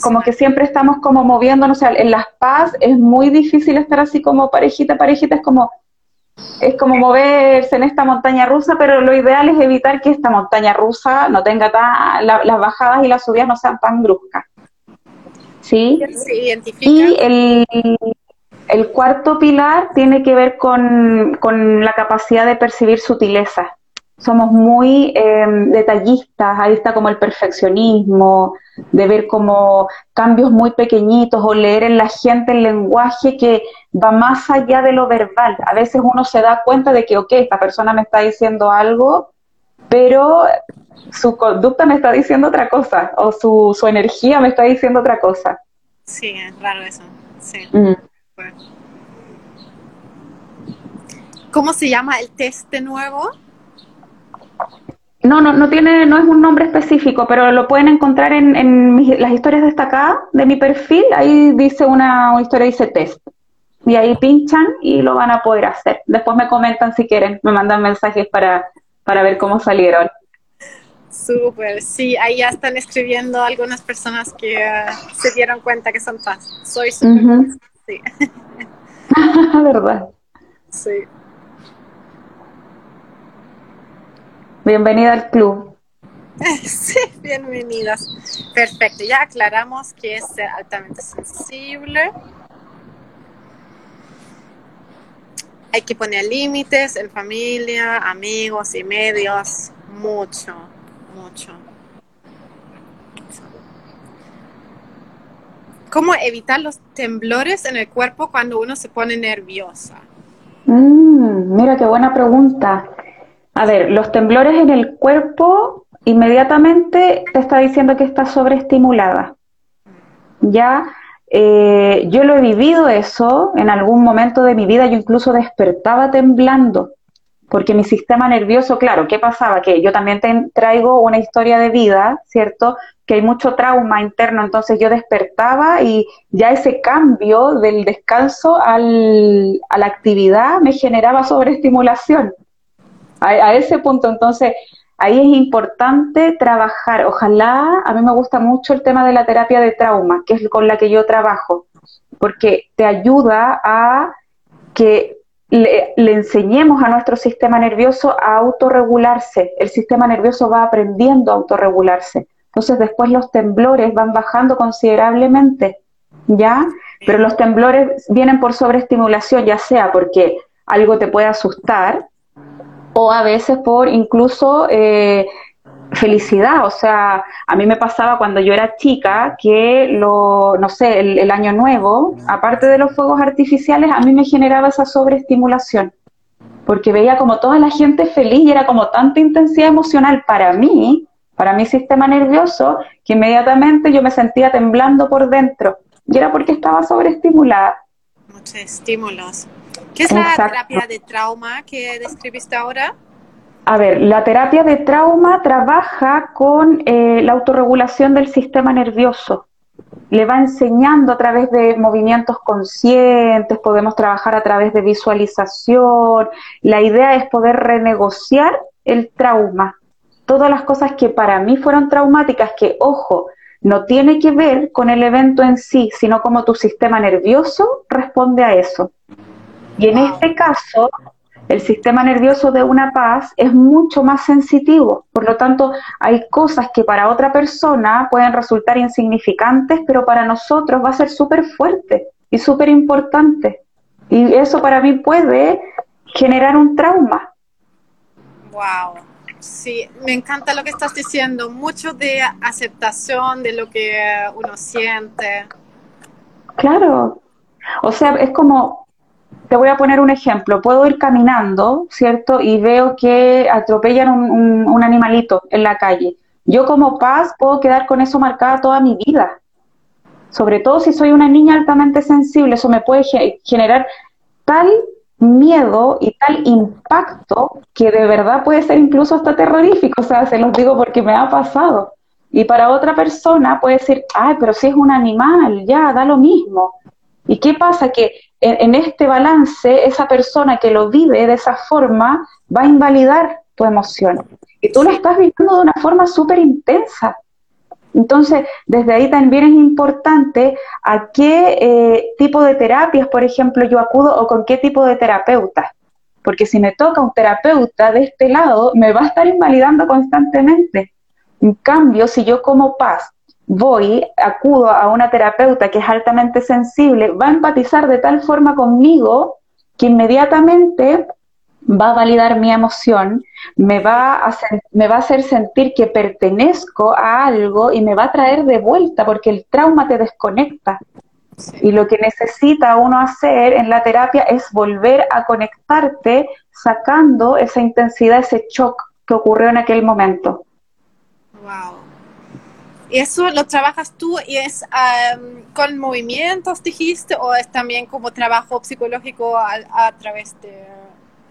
[SPEAKER 3] como que siempre estamos como moviéndonos, o sea, en las paz es muy difícil estar así como parejita, parejita, es como, es como moverse en esta montaña rusa, pero lo ideal es evitar que esta montaña rusa no tenga tan, las bajadas y las subidas no sean tan bruscas. ¿Sí? Y el, el cuarto pilar tiene que ver con, con la capacidad de percibir sutileza somos muy em, detallistas, ahí está como el perfeccionismo, de ver como cambios muy pequeñitos o leer en la gente el lenguaje que va más allá de lo verbal. A veces uno se da cuenta de que, ok, esta persona me está diciendo algo, pero su conducta me está diciendo otra cosa, o su, su energía me está diciendo otra cosa.
[SPEAKER 2] Sí, es raro eso, sí. Mm. ¿Cómo se llama el test de nuevo?
[SPEAKER 3] No, no, no tiene, no es un nombre específico, pero lo pueden encontrar en, las historias destacadas de mi perfil. Ahí dice una, una historia, dice test. Y ahí pinchan y lo van a poder hacer. Después me comentan si quieren, me mandan mensajes para, para ver cómo salieron.
[SPEAKER 2] Súper, sí, ahí ya están escribiendo algunas personas que uh, se dieron cuenta que son fans. Soy súper sí.
[SPEAKER 3] ¿Verdad?
[SPEAKER 2] Sí.
[SPEAKER 3] Bienvenida al club.
[SPEAKER 2] Sí, bienvenidas. Perfecto, ya aclaramos que es altamente sensible. Hay que poner límites en familia, amigos y medios. Mucho, mucho. ¿Cómo evitar los temblores en el cuerpo cuando uno se pone nerviosa?
[SPEAKER 3] Mm, mira qué buena pregunta. A ver, los temblores en el cuerpo inmediatamente te está diciendo que estás sobreestimulada. Ya, eh, yo lo he vivido eso en algún momento de mi vida, yo incluso despertaba temblando, porque mi sistema nervioso, claro, ¿qué pasaba? Que yo también traigo una historia de vida, ¿cierto? Que hay mucho trauma interno, entonces yo despertaba y ya ese cambio del descanso al, a la actividad me generaba sobreestimulación a, ese punto. Entonces, ahí es importante trabajar. Ojalá, a mí me gusta mucho el tema de la terapia de trauma, que es con la que yo trabajo, porque te ayuda a que le, enseñemos a nuestro sistema nervioso a autorregularse. El sistema nervioso va aprendiendo a autorregularse. Entonces después los temblores van bajando considerablemente, ¿ya? Pero los temblores vienen por sobreestimulación, ya sea porque algo te puede asustar, o a veces por incluso eh, felicidad. O sea, a mí me pasaba cuando yo era chica que, lo, no sé, el, año nuevo, aparte de los fuegos artificiales, a mí me generaba esa sobreestimulación. Porque veía como toda la gente feliz y era como tanta intensidad emocional para mí, para mi sistema nervioso, que inmediatamente yo me sentía temblando por dentro. Y era porque estaba sobreestimulada.
[SPEAKER 2] Muchos estímulos. ¿Qué es la terapia de trauma que describiste ahora?
[SPEAKER 3] A ver, la terapia de trauma trabaja con eh, la autorregulación del sistema nervioso. Le va enseñando a través de movimientos conscientes, podemos trabajar a través de visualización. La idea es poder renegociar el trauma. Todas las cosas que para mí fueron traumáticas, que, ojo, no tiene que ver con el evento en sí, sino cómo tu sistema nervioso responde a eso. Y en este caso, el sistema nervioso de una paz es mucho más sensitivo. Por lo tanto, hay cosas que para otra persona pueden resultar insignificantes, pero para nosotros va a ser súper fuerte y súper importante. Y eso para mí puede generar un trauma.
[SPEAKER 2] Wow. Sí, me encanta lo que estás diciendo. Mucho de aceptación de lo que uno siente.
[SPEAKER 3] Claro. O sea, es como te voy a poner un ejemplo. Puedo ir caminando, ¿cierto? Y veo que atropellan un, animalito en la calle. Yo como paz puedo quedar con eso marcada toda mi vida. Sobre todo si soy una niña altamente sensible, eso me puede generar tal miedo y tal impacto que de verdad puede ser incluso hasta terrorífico. O sea, se los digo porque me ha pasado. Y para otra persona puede decir, ay, pero si es un animal, ya, da lo mismo. ¿Y qué pasa? Que en, este balance, esa persona que lo vive de esa forma va a invalidar tu emoción. Y tú lo estás viviendo de una forma súper intensa. Entonces, desde ahí también es importante a qué eh, tipo de terapias, por ejemplo, yo acudo o con qué tipo de terapeuta. Porque si me toca un terapeuta de este lado, me va a estar invalidando constantemente. En cambio, si yo como paz voy, acudo a una terapeuta que es altamente sensible, va a empatizar de tal forma conmigo que inmediatamente va a validar mi emoción, me va, a me va a hacer sentir que pertenezco a algo y me va a traer de vuelta, porque el trauma te desconecta. Y lo que necesita uno hacer en la terapia es volver a conectarte sacando esa intensidad, ese shock que ocurrió en aquel momento.
[SPEAKER 2] Wow. ¿Y eso lo trabajas tú y es con movimientos, dijiste, o es también como trabajo psicológico a través de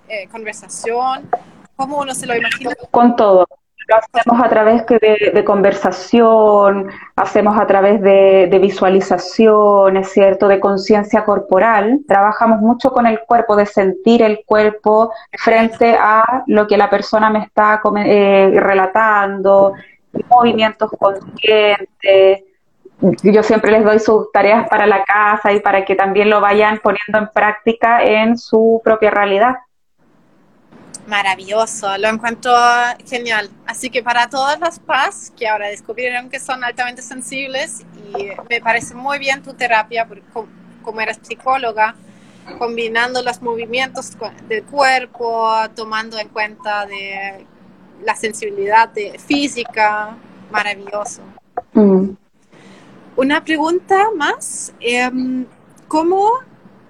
[SPEAKER 2] eh, conversación? ¿Cómo uno se lo imagina?
[SPEAKER 3] Con todo. Lo hacemos a través de, conversación, hacemos a través de, de visualización, es cierto, de conciencia corporal. Trabajamos mucho con el cuerpo, de sentir el cuerpo frente a lo que la persona me está eh, relatando, movimientos conscientes. Yo siempre les doy sus tareas para la casa y para que también lo vayan poniendo en práctica en su propia realidad.
[SPEAKER 2] Maravilloso, lo encuentro genial. Así que para todas las PAS que ahora descubrieron que son altamente sensibles, y me parece muy bien tu terapia, como eres psicóloga, combinando los movimientos del cuerpo, tomando en cuenta de la sensibilidad de física, maravilloso. Mm. Una pregunta más, em, ¿cómo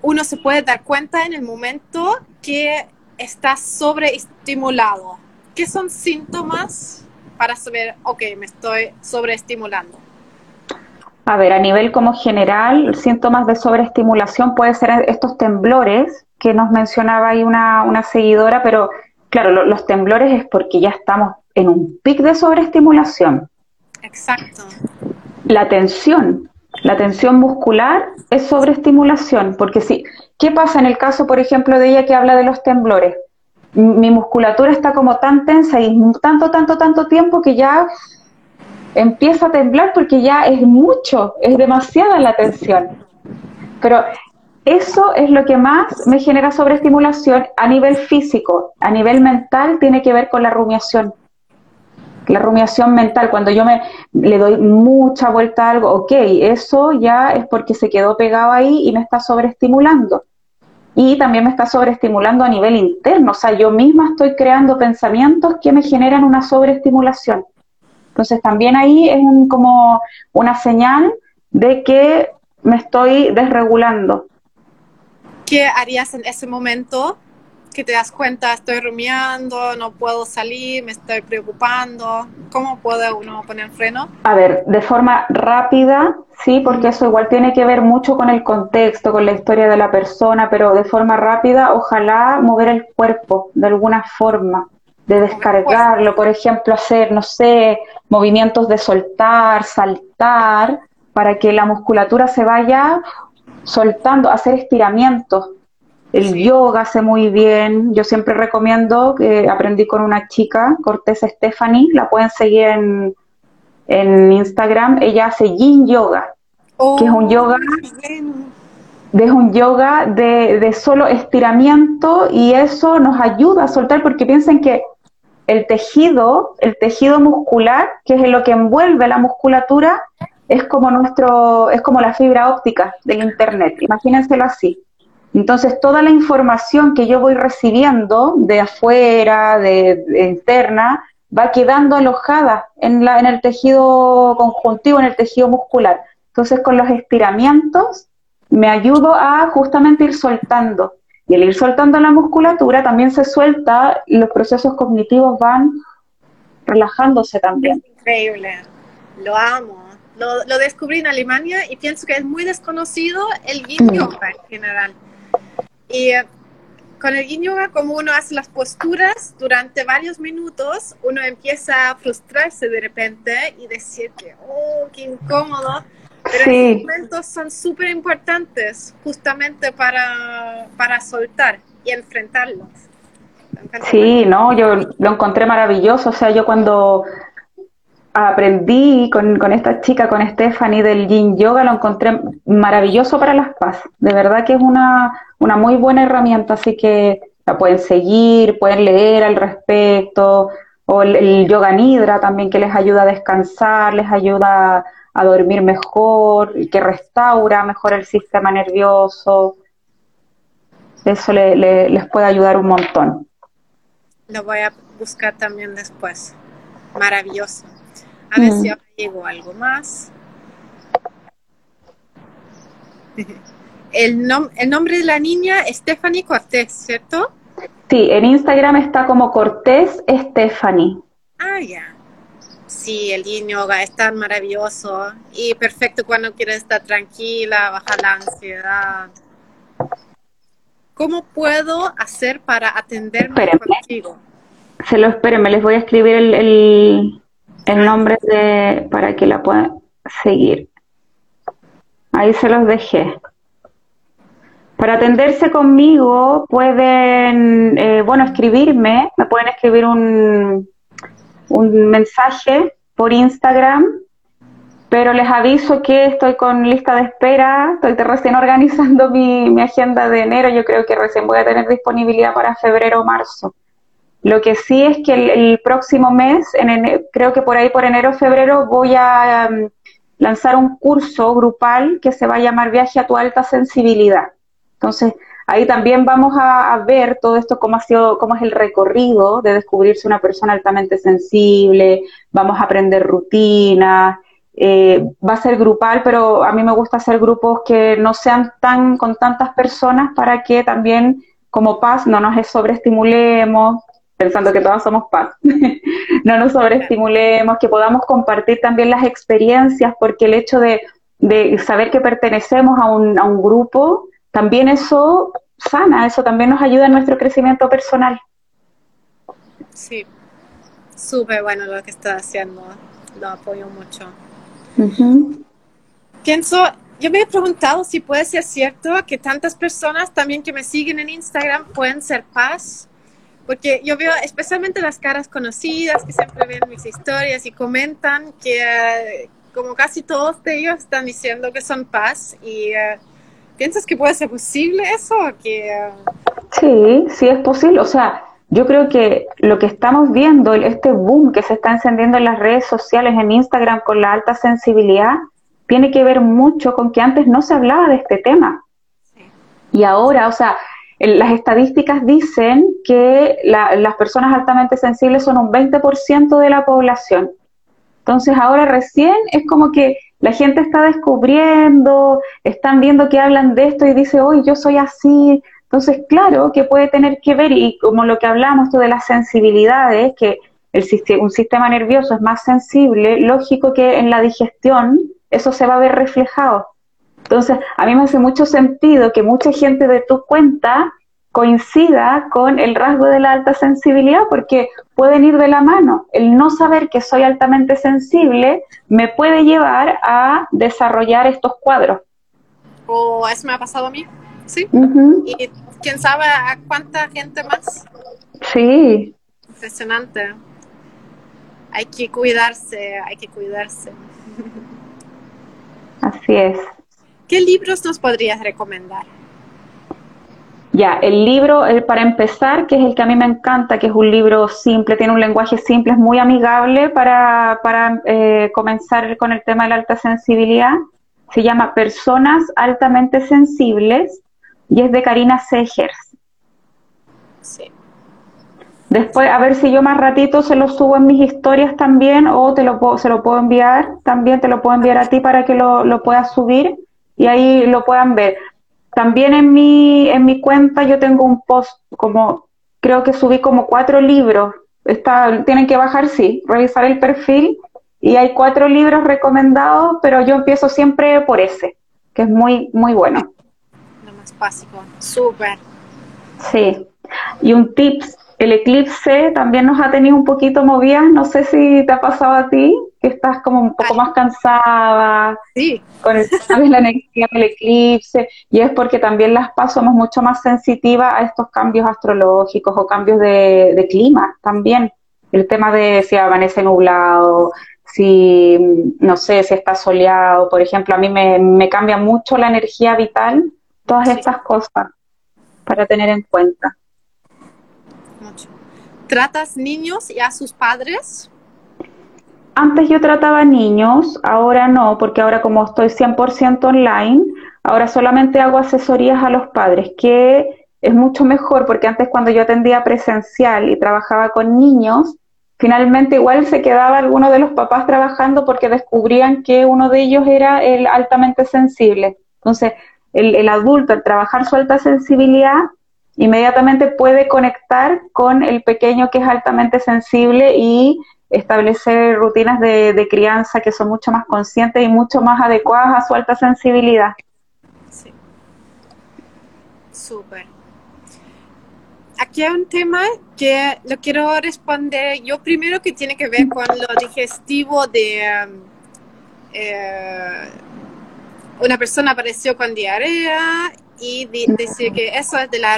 [SPEAKER 2] uno se puede dar cuenta en el momento que estás sobreestimulado. ¿Qué son síntomas para saber, ok, me estoy sobreestimulando?
[SPEAKER 3] A ver, a nivel como general, síntomas de sobreestimulación pueden ser estos temblores que nos mencionaba ahí una, una seguidora, pero claro, los temblores es porque ya estamos en un pic de sobreestimulación.
[SPEAKER 2] Exacto.
[SPEAKER 3] La tensión, la tensión muscular es sobreestimulación, porque si, ¿qué pasa en el caso, por ejemplo, de ella que habla de los temblores? Mi musculatura está como tan tensa y tanto, tanto, tanto tiempo que ya empieza a temblar porque ya es mucho, es demasiada la tensión. Pero eso es lo que más me genera sobreestimulación a nivel físico, a nivel mental tiene que ver con la rumiación la rumiación mental, cuando yo me le doy mucha vuelta a algo, ok, eso ya es porque se quedó pegado ahí y me está sobreestimulando. Y también me está sobreestimulando a nivel interno, o sea, yo misma estoy creando pensamientos que me generan una sobreestimulación. Entonces también ahí es un, como una señal de que me estoy desregulando.
[SPEAKER 2] ¿Qué harías en ese momento que te das cuenta, estoy rumiando, no puedo salir, me estoy preocupando? ¿Cómo puede uno poner freno?
[SPEAKER 3] A ver, de forma rápida, sí, porque eso igual tiene que ver mucho con el contexto, con la historia de la persona, pero de forma rápida, ojalá mover el cuerpo de alguna forma, de descargarlo, por ejemplo, hacer, no sé, movimientos de soltar, saltar, para que la musculatura se vaya soltando, hacer estiramientos el yoga hace muy bien. Yo siempre recomiendo que aprendí con una chica, Cortés Stephanie, la pueden seguir en, en Instagram. Ella hace yin yoga, que es un oh, yoga, es un yoga de, de solo estiramiento y eso nos ayuda a soltar porque piensen que el tejido, el tejido muscular, que es lo que envuelve la musculatura, es como nuestro, es como la fibra óptica del internet. Imagínenselo así. Entonces, toda la información que yo voy recibiendo de afuera, de, interna, va quedando alojada en, la, en el tejido conjuntivo, en el tejido muscular. Entonces, con los estiramientos, me ayudo a justamente ir soltando. Y al ir soltando la musculatura, también se suelta y los procesos cognitivos van relajándose también.
[SPEAKER 2] Increíble, lo amo. Lo, descubrí en Alemania y pienso que es muy desconocido el yin mm. yoga en general. Y eh, con el yin yoga, como uno hace las posturas durante varios minutos, uno empieza a frustrarse de repente y decir que, oh, qué incómodo. Pero esos momentos son súper importantes justamente para, para soltar y enfrentarlos.
[SPEAKER 3] Sí, no, yo lo encontré maravilloso. O sea, yo cuando aprendí con, esta chica, con Stephanie del Yin Yoga, lo encontré maravilloso para las paz. De verdad que es una, una muy buena herramienta, así que la pueden seguir, pueden leer al respecto, o el, yoga nidra también que les ayuda a descansar, les ayuda a dormir mejor, que restaura mejor el sistema nervioso. Eso les puede ayudar un montón.
[SPEAKER 2] Lo voy a buscar también después. Maravilloso. A ver si mm. ahora llego algo más. El, el nombre de la niña es Stephanie Cortés, ¿cierto?
[SPEAKER 3] Sí, en Instagram está como Cortés Stephanie.
[SPEAKER 2] Ah, ya. Sí, el yoga es tan maravilloso y perfecto cuando quieres estar tranquila, bajar la ansiedad. ¿Cómo puedo hacer para atenderme contigo?
[SPEAKER 3] Se lo me les voy a escribir el, el, el nombre de para que la puedan seguir. Ahí se los dejé. Para atenderse conmigo pueden, eh, bueno, escribirme, me pueden escribir un, un mensaje por Instagram, pero les aviso que estoy con lista de espera, estoy recién organizando mi, mi agenda de enero, yo creo que recién voy a tener disponibilidad para febrero o marzo. Lo que sí es que el, próximo mes, en creo que por ahí por enero o febrero, voy a um, lanzar un curso grupal que se va a llamar Viaje a tu alta sensibilidad. Entonces, ahí también vamos a, ver todo esto, cómo ha sido, cómo es el recorrido de descubrirse una persona altamente sensible, vamos a aprender rutinas, eh, va a ser grupal, pero a mí me gusta hacer grupos que no sean tan con tantas personas para que también como paz no nos sobreestimulemos, pensando que todas somos paz, no nos sobreestimulemos, que podamos compartir también las experiencias, porque el hecho de, de saber que pertenecemos a un, a un grupo, también eso sana, eso también nos ayuda en nuestro crecimiento personal.
[SPEAKER 2] Sí, súper bueno lo que está haciendo, lo apoyo mucho. Pienso, yo me he preguntado si puede ser cierto que tantas personas también que me siguen en Instagram pueden ser paz, porque yo veo especialmente las caras conocidas que siempre ven mis historias y comentan que eh, como casi todos de ellos están diciendo que son paz y... Eh, ¿Piensas que puede ser posible eso? Que,
[SPEAKER 3] Sí, sí es posible. O sea, yo creo que lo que estamos viendo, este boom que se está encendiendo en las redes sociales, en Instagram, con la alta sensibilidad, tiene que ver mucho con que antes no se hablaba de este tema. Y ahora, o sea, las estadísticas dicen que las personas altamente sensibles son un 20% de la población. Entonces ahora recién es como que la gente está descubriendo, están viendo que hablan de esto y dice, hoy yo soy así. Entonces, claro que puede tener que ver, y como lo que hablamos de las sensibilidades, que el, un sistema nervioso es más sensible, lógico que en la digestión eso se va a ver reflejado. Entonces, a mí me hace mucho sentido que mucha gente de tu cuenta coincida con el rasgo de la alta sensibilidad, porque pueden ir de la mano. El no saber que soy altamente sensible me puede llevar a desarrollar estos cuadros.
[SPEAKER 2] O eso me ha pasado a mí, ¿sí? Y quién sabe a cuánta gente más.
[SPEAKER 3] Sí.
[SPEAKER 2] Impresionante. Hay que cuidarse, hay que cuidarse.
[SPEAKER 3] Así es.
[SPEAKER 2] ¿Qué libros nos podrías recomendar?
[SPEAKER 3] Ya, el libro, el, para empezar, que es el que a mí me encanta, que es un libro simple, tiene un lenguaje simple, es muy amigable para, para eh, comenzar con el tema de la alta sensibilidad. Se llama Personas altamente sensibles y es de Karina Segers. Sí. Después, a ver si yo más ratito se lo subo en mis historias también o te lo puedo, se lo puedo enviar, también te lo puedo enviar a ti para que lo, lo puedas subir y ahí lo puedan ver. También en mi, en mi cuenta yo tengo un post, como creo que subí como cuatro libros. Está, tienen que bajar, sí, revisar el perfil y hay cuatro libros recomendados, pero yo empiezo siempre por ese, que es muy, muy bueno.
[SPEAKER 2] Lo más básico, súper.
[SPEAKER 3] Sí. Y un tips el eclipse también nos ha tenido un poquito movidas, no sé si te ha pasado a ti, que estás como un poco más cansada
[SPEAKER 2] sí.
[SPEAKER 3] con el, la energía del eclipse, y es porque también las PAS somos mucho más sensitivas a estos cambios astrológicos o cambios de, clima también. El tema de si amanece nublado, si, no sé, si está soleado, por ejemplo, a mí me, cambia mucho la energía vital, todas estas cosas para tener en cuenta.
[SPEAKER 2] Mucho. ¿Tratas niños y a sus padres?
[SPEAKER 3] Antes yo trataba niños, ahora no, porque ahora como estoy 100% online, ahora solamente hago asesorías a los padres, que es mucho mejor porque antes cuando yo atendía presencial y trabajaba con niños, finalmente igual se quedaba alguno de los papás trabajando porque descubrían que uno de ellos era el altamente sensible. Entonces, el, el adulto al trabajar su alta sensibilidad inmediatamente puede conectar con el pequeño que es altamente sensible y establecer rutinas de, de, crianza que son mucho más conscientes y mucho más adecuadas a su alta sensibilidad. Sí.
[SPEAKER 2] Súper aquí hay un tema que lo quiero responder yo primero que tiene que ver con lo digestivo de um, eh, una persona apareció con diarrea y dice que eso es de la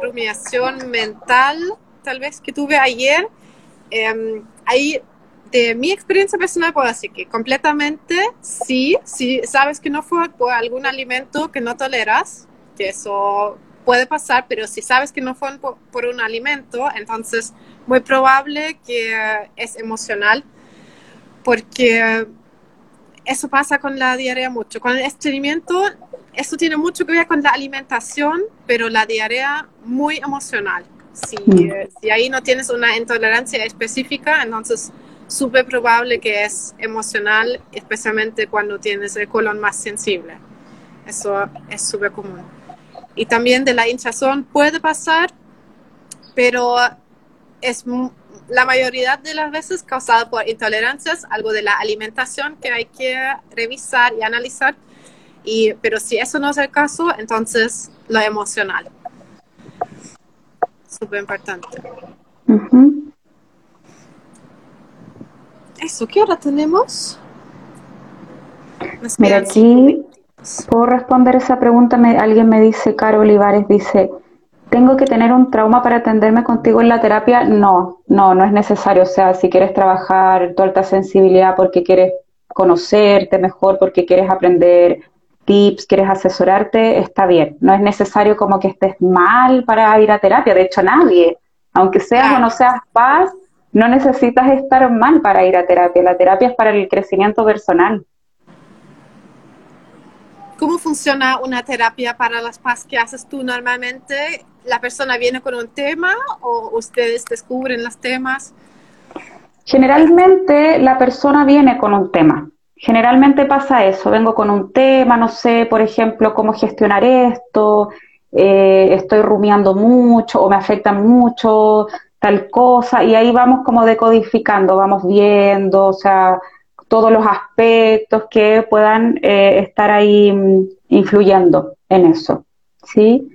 [SPEAKER 2] rumiación mental tal vez que tuve ayer. Em, ahí de mi experiencia personal puedo decir que completamente sí, si sabes que no fue por algún alimento que no toleras, que eso puede pasar, pero si sabes que no fue por, un alimento, entonces muy probable que es emocional, porque eso pasa con la diarrea mucho. Con el estreñimiento, eso tiene mucho que ver con la alimentación, pero la diarrea muy emocional. Si, mm. si ahí no tienes una intolerancia específica, entonces súper probable que es emocional, especialmente cuando tienes el colon más sensible. Eso es súper común y también de la hinchazón puede pasar, pero es la mayoría de las veces causada por intolerancias, algo de la alimentación que hay que revisar y analizar. Y, pero si eso no es el caso, entonces lo emocional. Súper importante. Eso, ¿qué hora tenemos?
[SPEAKER 3] Mira, aquí ¿Puedo responder esa pregunta? Me, alguien me dice, Caro Olivares dice, ¿tengo que tener un trauma para atenderme contigo en la terapia? No, no, no es necesario. O sea, si quieres trabajar tu alta sensibilidad porque quieres conocerte mejor, porque quieres aprender tips, quieres asesorarte, está bien. No es necesario como que estés mal para ir a terapia. De hecho, nadie, aunque seas o no seas paz, no necesitas estar mal para ir a terapia. La terapia es para el crecimiento personal.
[SPEAKER 2] ¿Cómo funciona una terapia para las paz que haces tú normalmente? ¿La persona viene con un tema o ustedes descubren los temas?
[SPEAKER 3] Generalmente la persona viene con un tema. Generalmente pasa eso, vengo con un tema, no sé, por ejemplo, cómo gestionar esto, eh, estoy rumiando mucho o me afecta mucho tal cosa, y ahí vamos como decodificando, vamos viendo, o sea, todos los aspectos que puedan eh, estar ahí mm, influyendo en eso, ¿sí?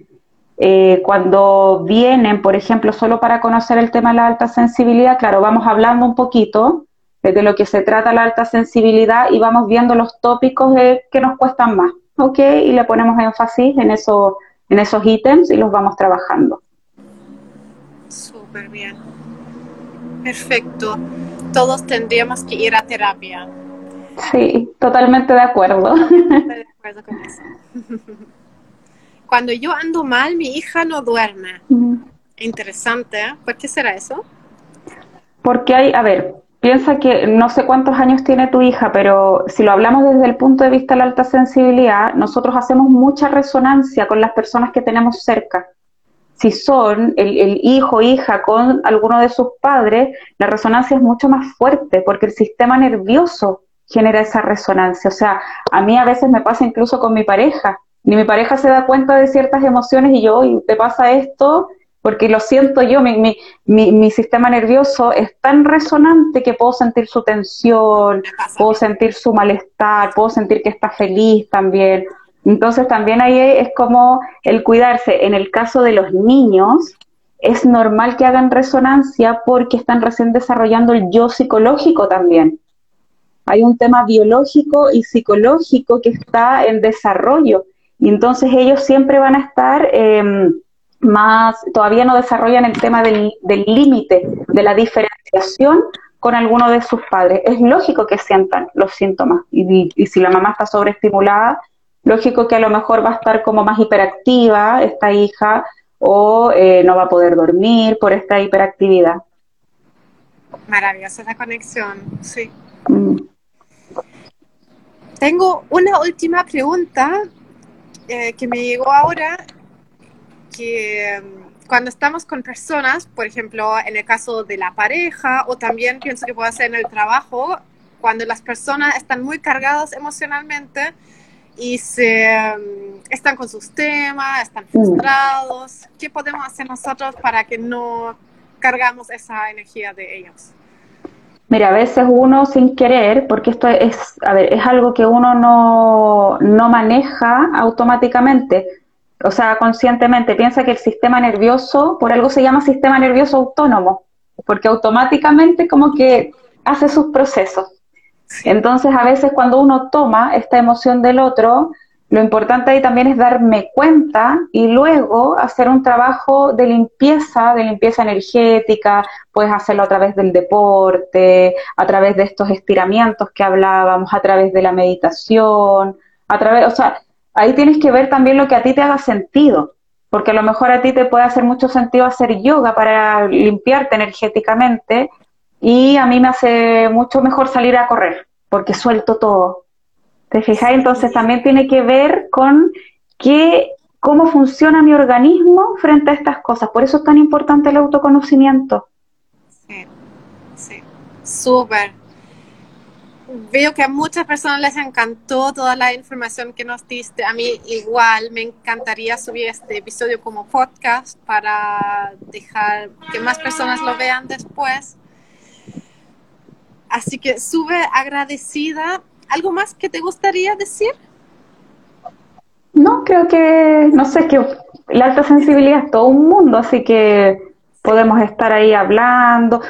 [SPEAKER 3] Eh, cuando vienen, por ejemplo, solo para conocer el tema de la alta sensibilidad, claro, vamos hablando un poquito de lo que se trata la alta sensibilidad y vamos viendo los tópicos que nos cuestan más, ¿ok? Y le ponemos énfasis en, eso, en esos ítems y los vamos trabajando.
[SPEAKER 2] Súper bien. Perfecto todos tendríamos que ir a terapia.
[SPEAKER 3] Sí, totalmente de acuerdo. de acuerdo con eso.
[SPEAKER 2] Cuando yo ando mal, mi hija no duerme. Interesante, ¿eh? ¿por qué será eso?
[SPEAKER 3] Porque hay, a ver, piensa que no sé cuántos años tiene tu hija, pero si lo hablamos desde el punto de vista de la alta sensibilidad, nosotros hacemos mucha resonancia con las personas que tenemos cerca si son el, hijo o hija con alguno de sus padres, la resonancia es mucho más fuerte porque el sistema nervioso genera esa resonancia. O sea, a mí a veces me pasa incluso con mi pareja. Ni mi pareja se da cuenta de ciertas emociones y yo, te pasa esto, porque lo siento yo, mi, mi, mi, mi, sistema nervioso es tan resonante que puedo sentir su tensión, puedo sentir su malestar, puedo sentir que está feliz también. Entonces también ahí es como el cuidarse. En el caso de los niños, es normal que hagan resonancia porque están recién desarrollando el yo psicológico también. Hay un tema biológico y psicológico que está en desarrollo. Y entonces ellos siempre van a estar em, más, todavía no desarrollan el tema del límite, de la diferenciación con alguno de sus padres. Es lógico que sientan los síntomas y, si la mamá está sobreestimulada, lógico que a lo mejor va a estar como más hiperactiva esta hija o eh, no va a poder dormir por esta hiperactividad.
[SPEAKER 2] Maravillosa esa conexión, sí. Mm. Tengo una última pregunta eh, que me llegó ahora, que mm, cuando estamos con personas, por ejemplo, en el caso de la pareja, o también pienso que puede ser en el trabajo, cuando las personas están muy cargadas emocionalmente y se, mm, están con sus temas, están mm. frustrados, ¿qué podemos hacer nosotros para que no cargamos esa energía de ellos?
[SPEAKER 3] Mira, a veces uno sin querer, porque esto es, a ver, es algo que uno no, no maneja automáticamente, o sea, conscientemente, piensa que el sistema nervioso, por algo se llama sistema nervioso autónomo, porque automáticamente como que hace sus procesos. Entonces, a veces cuando uno toma esta emoción del otro, lo importante ahí también es darme cuenta y luego hacer un trabajo de limpieza, de limpieza energética, puedes hacerlo a través del deporte, a través de estos estiramientos que hablábamos, a través de la meditación, a través, o sea, ahí tienes que ver también lo que a ti te haga sentido, porque a lo mejor a ti te puede hacer mucho sentido hacer yoga para limpiarte energéticamente y a mí me hace mucho mejor salir a correr, porque suelto todo, ¿Te fijas? Entonces también tiene que ver con qué, cómo funciona mi organismo frente a estas cosas. Por eso es tan importante el autoconocimiento.
[SPEAKER 2] Sí, sí, súper. Veo que a muchas personas les encantó toda la información que nos diste. A mí igual me encantaría subir este episodio como podcast para dejar que más personas lo vean después. Así que sube agradecida ¿Algo más que te gustaría decir?
[SPEAKER 3] No, creo que, no sé, que la alta sensibilidad es todo un mundo, así que podemos estar ahí hablando.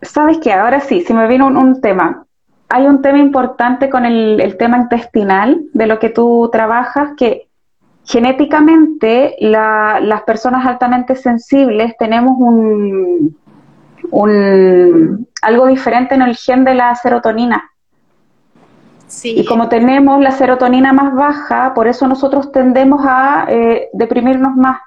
[SPEAKER 3] ¿Sabes qué? Ahora sí, si me vino un, tema. Hay un tema importante con el, tema intestinal de lo que tú trabajas, que genéticamente las personas altamente sensibles tenemos un, un, algo diferente en el gen de la serotonina. Y como tenemos la serotonina más baja, por eso nosotros tendemos a eh, deprimirnos más.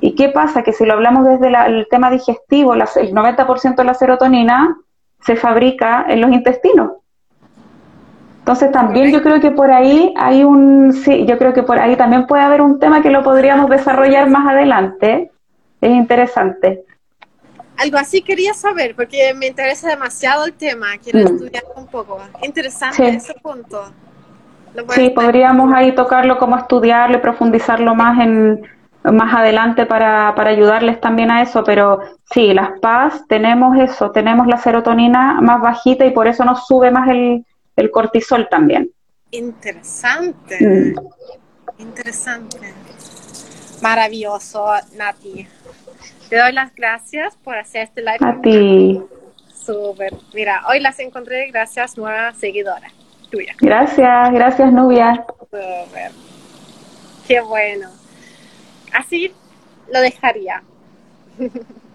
[SPEAKER 3] ¿Y qué pasa? Que si lo hablamos desde el tema digestivo, el 90% de la serotonina se fabrica en los intestinos. Entonces también yo creo que por ahí hay un, sí, yo creo que por ahí también puede haber un tema que lo podríamos desarrollar más adelante. Es interesante
[SPEAKER 2] algo así quería saber, porque me interesa demasiado el tema, quiero mm. estudiar un poco. Interesante ese punto.
[SPEAKER 3] Sí, podríamos ahí tocarlo, como estudiarlo y profundizarlo más en más adelante para, para ayudarles también a eso, pero sí, las paz tenemos eso, tenemos la serotonina más bajita y por eso nos sube más el, el cortisol también.
[SPEAKER 2] Interesante, mm. interesante. Maravilloso, Nati. Te doy las gracias por hacer este live.
[SPEAKER 3] A ti.
[SPEAKER 2] Súper. Mira, hoy las encontré gracias nueva seguidora tuya.
[SPEAKER 3] Gracias, gracias Nubia.
[SPEAKER 2] Súper. Qué bueno. Así lo dejaría.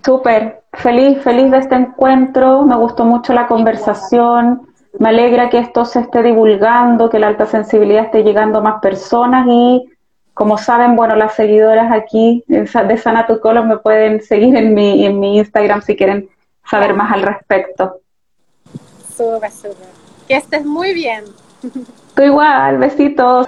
[SPEAKER 3] Súper. Feliz, feliz de este encuentro. Me gustó mucho la conversación. Me alegra que esto se esté divulgando, que la alta sensibilidad esté llegando a más personas y como saben, bueno, las seguidoras aquí de Sana Tu Color me pueden seguir en mi, en mi Instagram si quieren saber más al respecto.
[SPEAKER 2] Súper, súper. Que estés muy bien.
[SPEAKER 3] Tú igual, besitos.